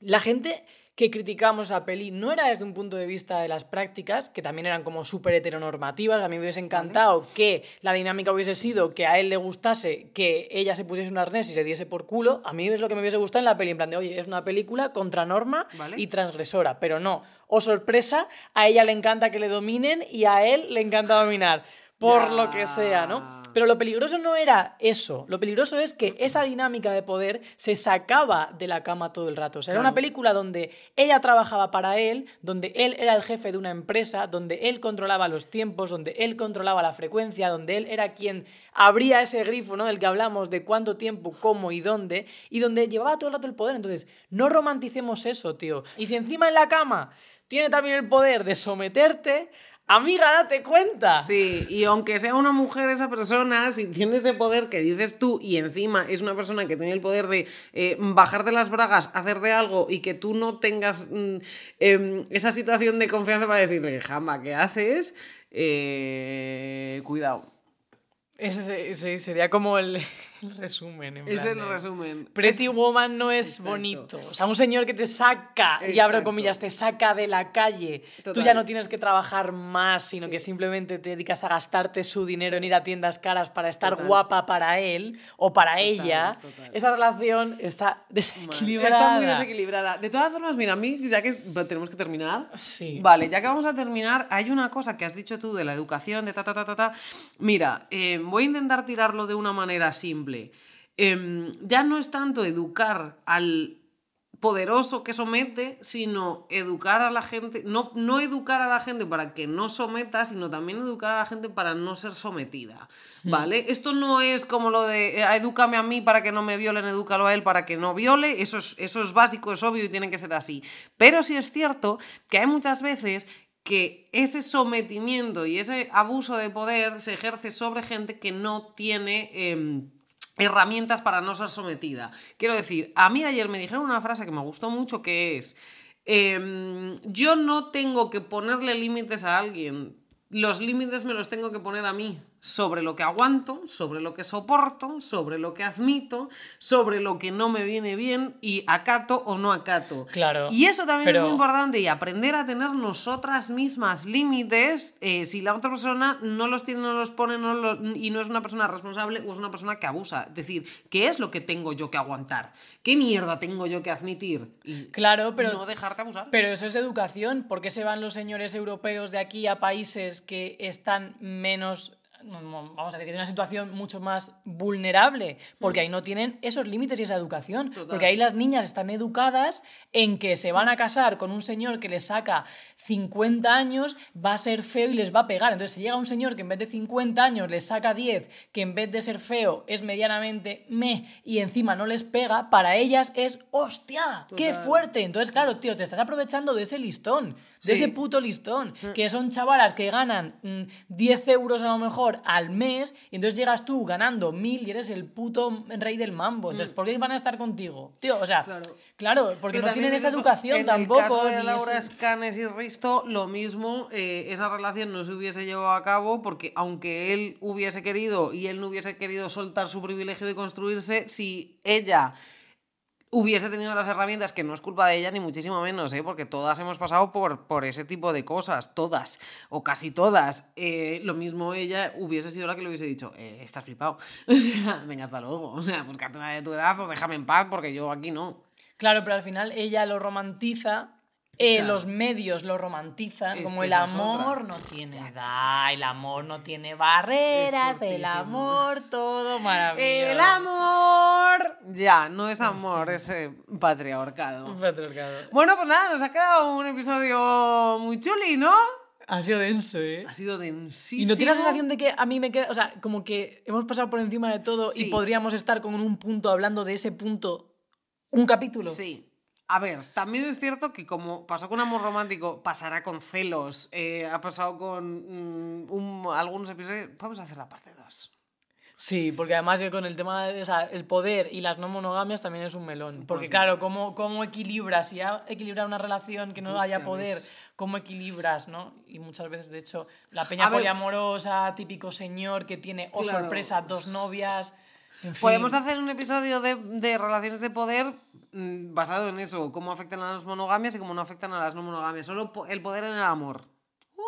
La gente que criticamos esa peli no era desde un punto de vista de las prácticas, que también eran como súper heteronormativas. A mí me hubiese encantado que la dinámica hubiese sido que a él le gustase que ella se pusiese un arnés y se diese por culo. A mí es lo que me hubiese gustado en la peli, en plan de, oye, es una película contra norma Vale. y transgresora, pero no. O sorpresa, a ella le encanta que le dominen y a él le encanta dominar. Por Ya. lo que sea, ¿no? Pero lo peligroso no era eso. Lo peligroso es que esa dinámica de poder se sacaba de la cama todo el rato. O sea, era una película donde ella trabajaba para él, donde él era el jefe de una empresa, donde él controlaba los tiempos, donde él controlaba la frecuencia, donde él era quien abría ese grifo, ¿no? Del que hablamos de cuánto tiempo, cómo y dónde, y donde llevaba todo el rato el poder. Entonces, no romanticemos eso, tío. Y si encima en la cama tiene también el poder de someterte, amiga, date cuenta. Sí, y aunque sea una mujer esa persona, si tiene ese poder que dices tú y encima es una persona que tiene el poder de eh, bajarte las bragas, hacerte algo y que tú no tengas mm, em, esa situación de confianza para decirle, jama, ¿qué haces? Eh, cuidado. Ese, ese sería como el, el resumen. en Es plan el resumen. Pretty Woman no es Exacto. bonito. O sea, un señor que te saca, y abro Exacto. comillas, te saca de la calle. Tú Total. ya no tienes que trabajar más, sino que simplemente te dedicas a gastarte su dinero en ir a tiendas caras para estar Total. guapa para él o para ella. total. Esa relación está desequilibrada. Está muy desequilibrada. De todas formas, mira, a mí, ya que tenemos que terminar. Sí. Vale, ya que vamos a terminar, hay una cosa que has dicho tú de la educación, de ta, ta, ta, ta, ta. Mira, eh, voy a intentar tirarlo de una manera simple. Em, ya no es tanto educar al poderoso que somete, sino educar a la gente, no, no educar a la gente para que no someta, sino también educar a la gente para no ser sometida, ¿vale? Esto no es como lo de, eh, edúcame a mí para que no me violen, edúcalo a él para que no viole, eso es, eso es básico, es obvio y tiene que ser así. Pero sí es cierto que hay muchas veces que ese sometimiento y ese abuso de poder se ejerce sobre gente que no tiene... em, herramientas para no ser sometida. Quiero decir, a mí ayer me dijeron una frase que me gustó mucho que es, em, yo no tengo que ponerle límites a alguien, los límites me los tengo que poner a mí, sobre lo que aguanto, sobre lo que soporto, sobre lo que admito, sobre lo que no me viene bien y acato o no acato. Claro, Y eso también es muy importante y aprender a tener nosotras mismas límites eh, si la otra persona no los tiene, no los pone no lo- y no es una persona responsable o es una persona que abusa. Es decir, ¿qué es lo que tengo yo que aguantar? ¿Qué mierda tengo yo que admitir? Y Claro, pero no dejarte abusar. Pero eso es educación. ¿Por qué se van los señores europeos de aquí a países que están menos, no, no, vamos a decir, que tienen una situación mucho más vulnerable? Porque ahí no tienen esos límites y esa educación. Total. Porque ahí las niñas están educadas en que se van a casar con un señor que les saca 50 años, va a ser feo y les va a pegar. Entonces, si llega un señor que en vez de 50 años les saca 10, que en vez de ser feo es medianamente me y encima no les pega, para ellas es hostia, qué fuerte. Entonces, claro, tío, te estás aprovechando de ese listón, Sí. de ese puto listón, que son chavalas que ganan mm, 10 euros a lo mejor al mes, y entonces llegas tú ganando 1000 y eres el puto rey del mambo. Entonces, ¿por qué van a estar contigo? Tío, o sea, Claro. claro, porque Pero no tienen es esa eso, educación en tampoco. el caso de Laura ese- Escanes y Risto, lo mismo, eh, esa relación no se hubiese llevado a cabo porque aunque él hubiese querido y él no hubiese querido soltar su privilegio de construirse, si ella hubiese tenido las herramientas, que no es culpa de ella ni muchísimo menos, ¿eh? porque todas hemos pasado por, por ese tipo de cosas, todas, o casi todas. Eh, lo mismo ella hubiese sido la que le hubiese dicho, eh, estás flipado. Venga, hasta luego. O sea, búscate una de tu edad o déjame en paz porque yo aquí no. Claro, pero al final ella lo romantiza. Eh, Claro. Los medios lo romantizan, Es como el amor no tiene edad, el amor no tiene barreras, el amor todo maravilloso. El amor. Ya, no es amor, es eh, patriarcado. Patriarcado. Bueno, pues nada, nos ha quedado un episodio muy chuli, ¿no? Ha sido denso, ¿eh? Ha sido densísimo. Y no tiene la sensación de que a mí me queda, o sea, como que hemos pasado por encima de todo Sí. y podríamos estar con un punto hablando de ese punto un capítulo. Sí. A ver, también es cierto que como pasó con Amor Romántico, pasará con Celos, eh, ha pasado con mm, un- algunos episodios... Vamos a hacer la parte 2. Sí, porque además yo con el tema de, o sea, el poder y las no monogamias también es un melón. Porque Pues claro, ¿cómo, ¿cómo equilibras? Si ya equilibrar una relación que no haya poder, ves. ¿cómo equilibras, no? Y muchas veces, de hecho, la peña poliamorosa, típico señor que tiene, oh Claro. sorpresa, dos novias... Podemos hacer un episodio de, de relaciones de poder mm, basado en eso, cómo afectan a las monogamias y cómo no afectan a las no monogamias. Solo el poder en el amor.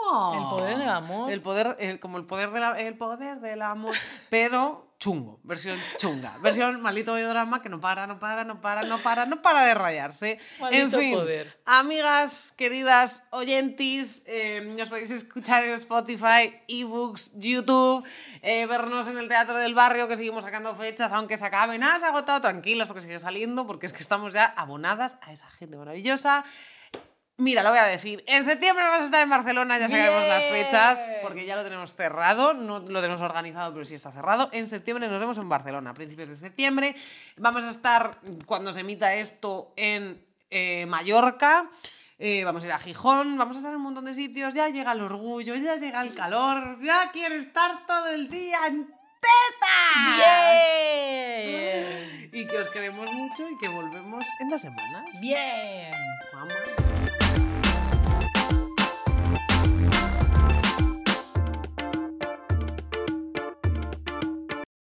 Amor. El poder en el amor. El poder, el- como el poder, de la- el poder del amor, pero chungo, versión chunga, versión maldito drama que no para, no para, no para, no para, no para de rayarse. en Maldito fin, poder. amigas, queridas oyentis, eh, nos podéis escuchar en Spotify, ebooks, YouTube, eh, vernos en el Teatro del Barrio, que seguimos sacando fechas, aunque se acaben, ah, se ha agotado, tranquilas, porque sigue saliendo, porque es que estamos ya abonadas a esa gente maravillosa. Mira, lo voy a decir. En septiembre vamos a estar en Barcelona, ya sacaremos las fechas, porque ya lo tenemos cerrado, no lo tenemos organizado, pero sí está cerrado. En septiembre nos vemos en Barcelona, a principios de septiembre. Vamos a estar, cuando se emita esto, en eh, Mallorca. Eh, vamos a ir a Gijón, vamos a estar en un montón de sitios. Ya llega el orgullo, ya llega el calor, ya quiero estar todo el día en teta. Bien. Y que os queremos mucho y que volvemos en dos semanas. Bien. Vamos.